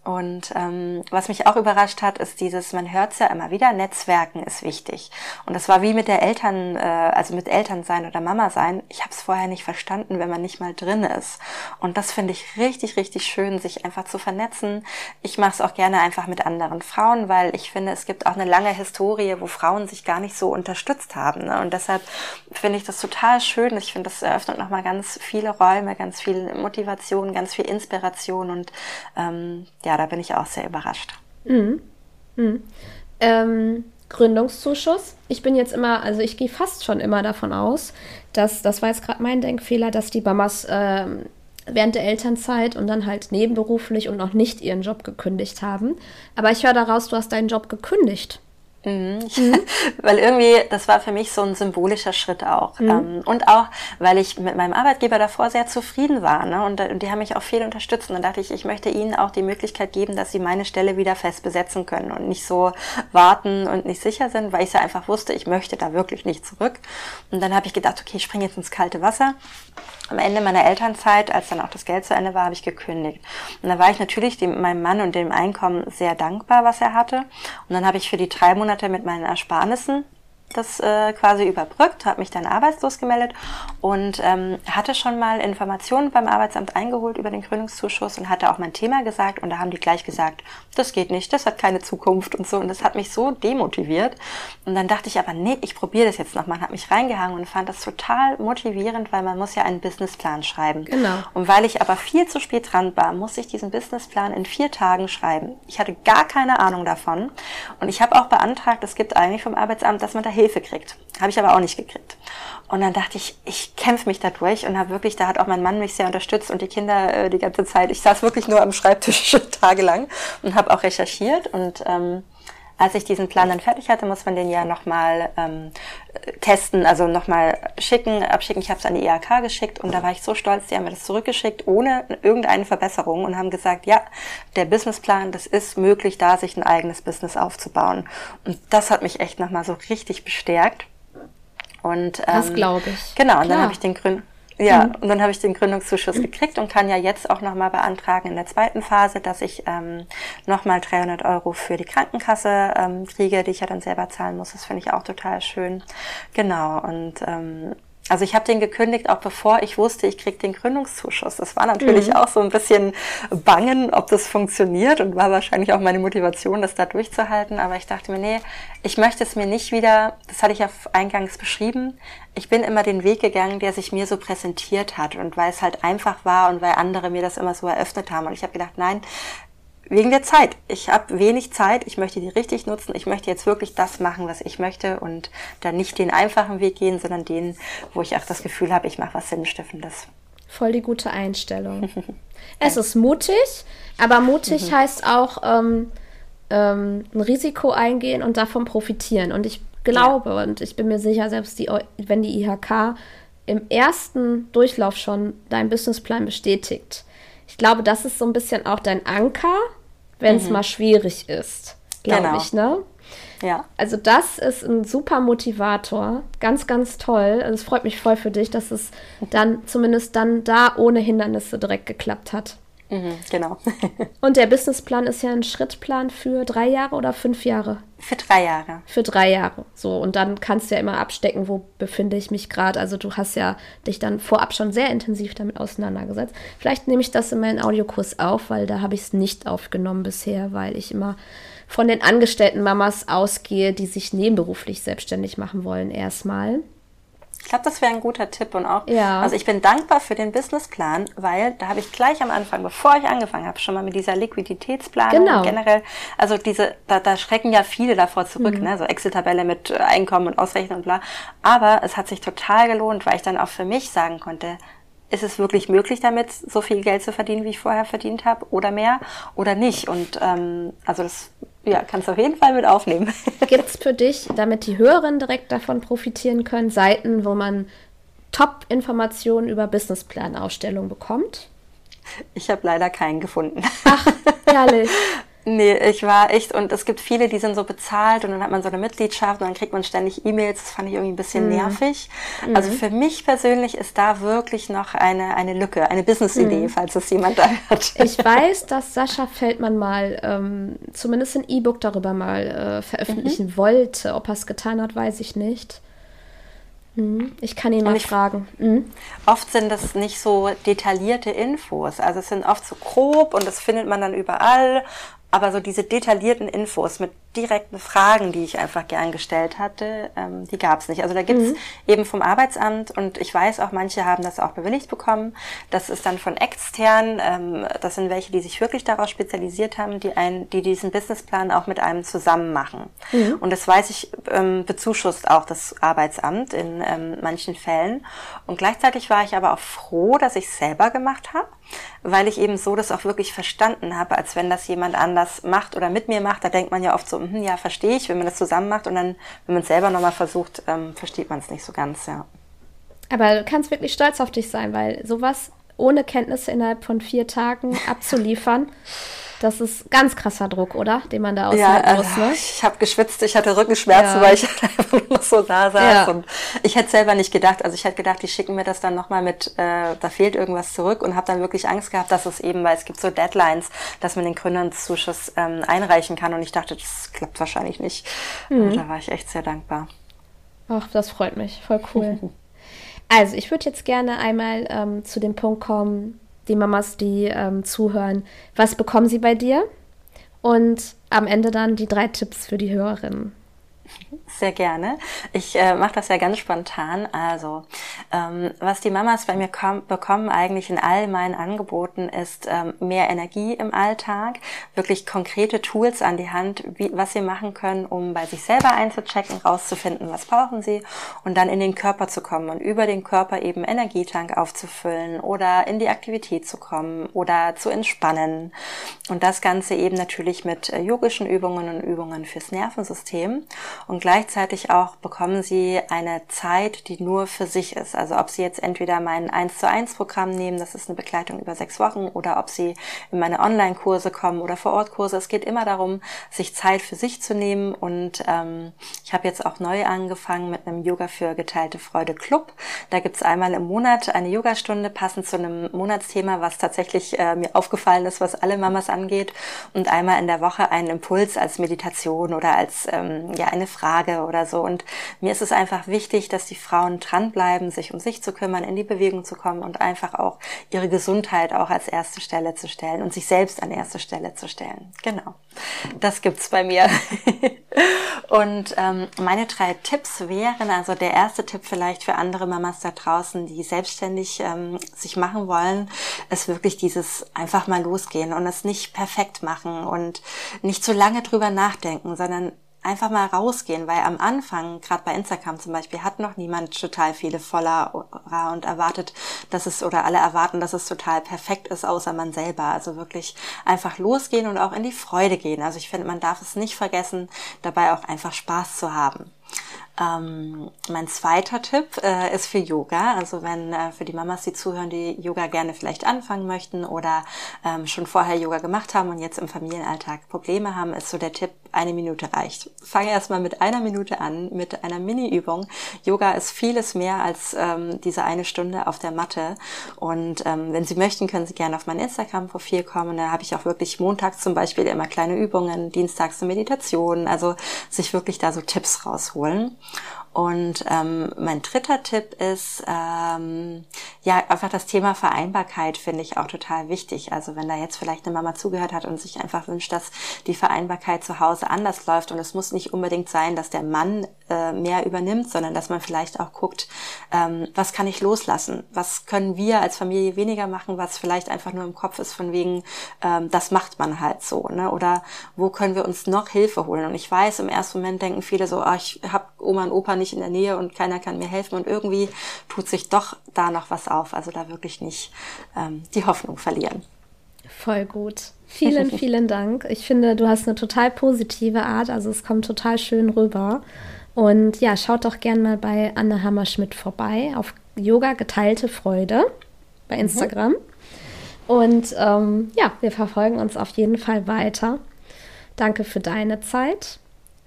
Und ähm, was mich auch überrascht hat, ist dieses, man hört es ja immer wieder, Netzwerken ist wichtig. Und das war wie mit der Eltern, äh, also mit Eltern sein oder Mama sein. Ich habe es vorher nicht verstanden, wenn man nicht mal drin ist. Und das finde ich richtig, richtig schön, sich einfach zu vernetzen. Ich mache es auch gerne einfach mit anderen Frauen, weil ich finde, es gibt auch eine lange Historie, wo Frauen sich gar nicht so unterstützt haben. Ne? Und deshalb finde ich das total schön. Ich finde, das eröffnet nochmal ganz viele Räume, ganz viel Motivation, ganz viel Inspiration und ähm, ja, ja, da bin ich auch sehr überrascht. Mhm. Mhm. Ähm, Gründungszuschuss. Ich bin jetzt immer, also ich gehe fast schon immer davon aus, dass, das war jetzt gerade mein Denkfehler, dass die Mamas ähm, während der Elternzeit und dann halt nebenberuflich und noch nicht ihren Job gekündigt haben. Aber ich höre daraus, du hast deinen Job gekündigt. Mhm. [laughs] weil irgendwie, das war für mich so ein symbolischer Schritt auch. Mhm. Ähm, und auch, weil ich mit meinem Arbeitgeber davor sehr zufrieden war. Ne? Und, und, die haben mich auch viel unterstützt. Und dann dachte ich, ich möchte ihnen auch die Möglichkeit geben, dass sie meine Stelle wieder fest besetzen können und nicht so warten und nicht sicher sind, weil ich ja einfach wusste, ich möchte da wirklich nicht zurück. Und dann habe ich gedacht, okay, ich springe jetzt ins kalte Wasser am Ende meiner Elternzeit, als dann auch das Geld zu Ende war, habe ich gekündigt. Und da war ich natürlich dem, meinem Mann und dem Einkommen sehr dankbar, was er hatte. Und dann habe ich für die drei Monate mit meinen Ersparnissen das äh, quasi überbrückt, habe mich dann arbeitslos gemeldet und ähm, hatte schon mal Informationen beim Arbeitsamt eingeholt über den Gründungszuschuss und hatte auch mein Thema gesagt und da haben die gleich gesagt, das geht nicht, das hat keine Zukunft und so und das hat mich so demotiviert und dann dachte ich aber, nee, ich probiere das jetzt nochmal, habe mich reingehangen und fand das total motivierend, weil man muss ja einen Businessplan schreiben. Genau. Und weil ich aber viel zu spät dran war, musste ich diesen Businessplan in vier Tagen schreiben. Ich hatte gar keine Ahnung davon und ich habe auch beantragt, es gibt eigentlich vom Arbeitsamt, dass man da Hilfe kriegt. Habe ich aber auch nicht gekriegt. Und dann dachte ich, ich kämpfe mich da durch und habe wirklich, da hat auch mein Mann mich sehr unterstützt und die Kinder äh, die ganze Zeit. Ich saß wirklich nur am Schreibtisch [laughs] tagelang und habe auch recherchiert und ähm, als ich diesen Plan dann fertig hatte, muss man den ja nochmal ähm, testen, also nochmal schicken, abschicken. Ich habe es an die IHK geschickt und da war ich so stolz, die haben mir das zurückgeschickt ohne irgendeine Verbesserung und haben gesagt, ja, der Businessplan, das ist möglich, da sich ein eigenes Business aufzubauen. Und das hat mich echt nochmal so richtig bestärkt. Und, ähm, das glaube ich. Genau, und Klar. dann habe ich den Gründ Ja, mhm. und dann habe ich den Gründungszuschuss gekriegt und kann ja jetzt auch nochmal beantragen in der zweiten Phase, dass ich ähm, nochmal 300 Euro für die Krankenkasse ähm, kriege, die ich ja dann selber zahlen muss. Das finde ich auch total schön. Genau, und ähm, also ich habe den gekündigt, auch bevor ich wusste, ich krieg den Gründungszuschuss. Das war natürlich mhm. auch so ein bisschen bangen, ob das funktioniert und war wahrscheinlich auch meine Motivation, das da durchzuhalten. Aber ich dachte mir, nee, ich möchte es mir nicht wieder, das hatte ich ja eingangs beschrieben, ich bin immer den Weg gegangen, der sich mir so präsentiert hat und weil es halt einfach war und weil andere mir das immer so eröffnet haben. Und ich habe gedacht, nein, wegen der Zeit. Ich habe wenig Zeit, ich möchte die richtig nutzen, ich möchte jetzt wirklich das machen, was ich möchte und dann nicht den einfachen Weg gehen, sondern den, wo ich auch das Gefühl habe, ich mache was Sinnstiftendes. Voll die gute Einstellung. [laughs] es ist mutig, aber mutig mhm. heißt auch ähm, ähm, ein Risiko eingehen und davon profitieren. Und ich glaube ja. und ich bin mir sicher, selbst die, wenn die IHK im ersten Durchlauf schon deinen Businessplan bestätigt, ich glaube, das ist so ein bisschen auch dein Anker, wenn es mhm. mal schwierig ist, glaube genau. ich, ne? Ja. Also das ist ein super Motivator, ganz, ganz toll. Also es freut mich voll für dich, dass es dann zumindest dann da ohne Hindernisse direkt geklappt hat. Mhm, genau. [laughs] Und der Businessplan ist ja ein Schrittplan für drei Jahre oder fünf Jahre? Für drei Jahre. Für drei Jahre. So, und dann kannst du ja immer abstecken, wo befinde ich mich gerade. Also du hast ja dich dann vorab schon sehr intensiv damit auseinandergesetzt. Vielleicht nehme ich das in meinen Audiokurs auf, weil da habe ich es nicht aufgenommen bisher, weil ich immer von den angestellten Mamas ausgehe, die sich nebenberuflich selbstständig machen wollen erstmal. Ich glaube, das wäre ein guter Tipp und auch, ja. also ich bin dankbar für den Businessplan, weil da habe ich gleich am Anfang, bevor ich angefangen habe, schon mal mit dieser Liquiditätsplanung genau. generell, also diese, da, da schrecken ja viele davor zurück, mhm. ne, so Excel-Tabelle mit Einkommen und Ausrechnung und bla. Aber es hat sich total gelohnt, weil ich dann auch für mich sagen konnte, ist es wirklich möglich, damit so viel Geld zu verdienen, wie ich vorher verdient habe, oder mehr, oder nicht? Und ähm, also das ja, kannst du auf jeden Fall mit aufnehmen. [laughs] Gibt es für dich, damit die Hörerinnen direkt davon profitieren können, Seiten, wo man Top-Informationen über Businessplan-Ausstellung bekommt? Ich habe leider keinen gefunden. Ach, herrlich. [laughs] Nee, ich war echt, und es gibt viele, die sind so bezahlt und dann hat man so eine Mitgliedschaft und dann kriegt man ständig E-Mails. Das fand ich irgendwie ein bisschen mhm. nervig. Mhm. Also für mich persönlich ist da wirklich noch eine, eine Lücke, eine Business-Idee, mhm. falls es jemand da hat. Ich weiß, dass Sascha Feldmann mal ähm, zumindest ein E-Book darüber mal äh, veröffentlichen mhm. wollte. Ob er es getan hat, weiß ich nicht. Mhm. Ich kann ihn mal ich, fragen. Mhm. Oft sind das nicht so detaillierte Infos. Also es sind oft so grob und das findet man dann überall aber so diese detaillierten Infos mit direkten Fragen, die ich einfach gern gestellt hatte, ähm, die gab es nicht. Also da gibt's mhm. eben vom Arbeitsamt und ich weiß auch, manche haben das auch bewilligt bekommen. Das ist dann von extern. Ähm, das sind welche, die sich wirklich darauf spezialisiert haben, die, ein, die diesen Businessplan auch mit einem zusammen machen. Mhm. Und das weiß ich, ähm, bezuschusst auch das Arbeitsamt in ähm, manchen Fällen. Und gleichzeitig war ich aber auch froh, dass ich selber gemacht habe, weil ich eben so das auch wirklich verstanden habe, als wenn das jemand anders macht oder mit mir macht. Da denkt man ja oft so, hm, ja, verstehe ich, wenn man das zusammen macht und dann, wenn man es selber nochmal versucht, ähm, versteht man es nicht so ganz, ja. Aber du kannst wirklich stolz auf dich sein, weil sowas ohne Kenntnisse innerhalb von vier Tagen abzuliefern, [laughs] das ist ganz krasser Druck, oder? Den man da aushalten ja, muss, ne? Ich habe geschwitzt, ich hatte Rückenschmerzen, ja. weil ich [laughs] einfach nur so da saß. Ja. Und ich hätte selber nicht gedacht, also ich hätte gedacht, die schicken mir das dann nochmal mit, äh, da fehlt irgendwas zurück und habe dann wirklich Angst gehabt, dass es eben, weil es gibt so Deadlines, dass man den Gründungszuschuss ähm, einreichen kann. Und ich dachte, das klappt wahrscheinlich nicht. Mhm. Da war ich echt sehr dankbar. Ach, das freut mich. Voll cool. also, ich würde jetzt gerne einmal ähm, zu dem Punkt kommen, die Mamas, die ähm, zuhören, was bekommen sie bei dir? Und am Ende dann die drei Tipps für die Hörerinnen. Sehr gerne. Ich äh, mache das ja ganz spontan. Also, ähm, was die Mamas bei mir bekommen eigentlich in all meinen Angeboten ist ähm, mehr Energie im Alltag, wirklich konkrete Tools an die Hand, wie, was sie machen können, um bei sich selber einzuchecken, rauszufinden, was brauchen sie und dann in den Körper zu kommen und über den Körper eben Energietank aufzufüllen oder in die Aktivität zu kommen oder zu entspannen. Und das Ganze eben natürlich mit äh, yogischen Übungen und Übungen fürs Nervensystem. Und gleichzeitig auch bekommen sie eine Zeit, die nur für sich ist. Also ob sie jetzt entweder mein 1 zu 1 Programm nehmen, das ist eine Begleitung über sechs Wochen, oder ob sie in meine Online-Kurse kommen oder vor Ort Kurse. Es geht immer darum, sich Zeit für sich zu nehmen und ähm, ich habe jetzt auch neu angefangen mit einem Yoga für geteilte Freude Club. Da gibt's einmal im Monat eine Yogastunde passend zu einem Monatsthema, was tatsächlich äh, mir aufgefallen ist, was alle Mamas angeht und einmal in der Woche einen Impuls als Meditation oder als ähm, ja eine Frage oder so. Und mir ist es einfach wichtig, dass die Frauen dranbleiben, sich um sich zu kümmern, in die Bewegung zu kommen und einfach auch ihre Gesundheit auch als erste Stelle zu stellen und sich selbst an erste Stelle zu stellen. Genau, das gibt's bei mir. [laughs] und ähm, meine drei Tipps wären also der erste Tipp vielleicht für andere Mamas da draußen, die selbstständig ähm, sich machen wollen, ist wirklich dieses einfach mal losgehen und es nicht perfekt machen und nicht zu lange drüber nachdenken, sondern einfach mal rausgehen, weil am Anfang, gerade bei Instagram zum Beispiel, hat noch niemand total viele Follower und erwartet, dass es oder alle erwarten, dass es total perfekt ist, außer man selber. Also wirklich einfach losgehen und auch in die Freude gehen. Also ich finde, man darf es nicht vergessen, dabei auch einfach Spaß zu haben. Ähm, mein zweiter Tipp äh, ist für Yoga. Also wenn äh, für die Mamas, die zuhören, die Yoga gerne vielleicht anfangen möchten oder ähm, schon vorher Yoga gemacht haben und jetzt im Familienalltag Probleme haben, ist so der Tipp, eine Minute reicht. Fange erstmal mit einer Minute an, mit einer Mini-Übung. Yoga ist vieles mehr als ähm, diese eine Stunde auf der Matte. Und ähm, wenn Sie möchten, können Sie gerne auf mein Instagram-Profil kommen. Da habe ich auch wirklich montags zum Beispiel immer kleine Übungen, dienstags eine Meditation. Also sich wirklich da so Tipps rausholen. Und ähm, mein dritter Tipp ist, ähm, ja, einfach das Thema Vereinbarkeit finde ich auch total wichtig. Also wenn da jetzt vielleicht eine Mama zugehört hat und sich einfach wünscht, dass die Vereinbarkeit zu Hause anders läuft und es muss nicht unbedingt sein, dass der Mann äh, mehr übernimmt, sondern dass man vielleicht auch guckt, ähm, was kann ich loslassen? Was können wir als Familie weniger machen, was vielleicht einfach nur im Kopf ist von wegen, ähm, das macht man halt so, ne? Oder wo können wir uns noch Hilfe holen? Und ich weiß, im ersten Moment denken viele so, oh, ich habe Oma und Opa nicht in der Nähe und keiner kann mir helfen und irgendwie tut sich doch da noch was auf. Also da wirklich nicht ähm, die Hoffnung verlieren. Voll gut. Vielen, [laughs] vielen Dank. Ich finde, du hast eine total positive Art, also es kommt total schön rüber. Und ja, schaut doch gern mal bei Anne Hammerschmidt vorbei auf Yoga geteilte Freude bei mhm. Instagram. Mhm. Und ähm, ja, wir verfolgen uns auf jeden Fall weiter. Danke für deine Zeit.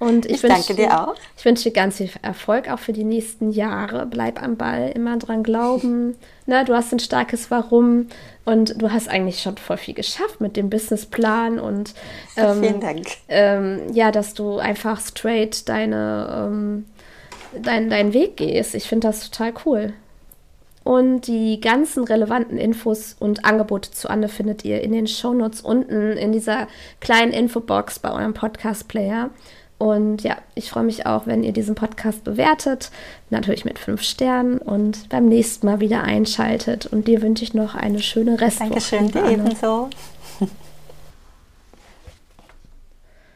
Und ich, ich danke dir auch. Ich wünsche dir ganz viel Erfolg auch für die nächsten Jahre. Bleib am Ball, immer dran glauben. [laughs] Ne, du hast ein starkes Warum und du hast eigentlich schon voll viel geschafft mit dem Businessplan und [laughs] ähm, vielen Dank. Ähm, ja, dass du einfach straight deine ähm, dein, deinen Weg gehst. Ich finde das total cool. Und die ganzen relevanten Infos und Angebote zu Anne findet ihr in den Shownotes unten in dieser kleinen Infobox bei eurem Podcast-Player. Und ja, ich freue mich auch, wenn ihr diesen Podcast bewertet, natürlich mit fünf Sternen und beim nächsten Mal wieder einschaltet. Und dir wünsche ich noch eine schöne Restwoche. Dankeschön, dir ebenso.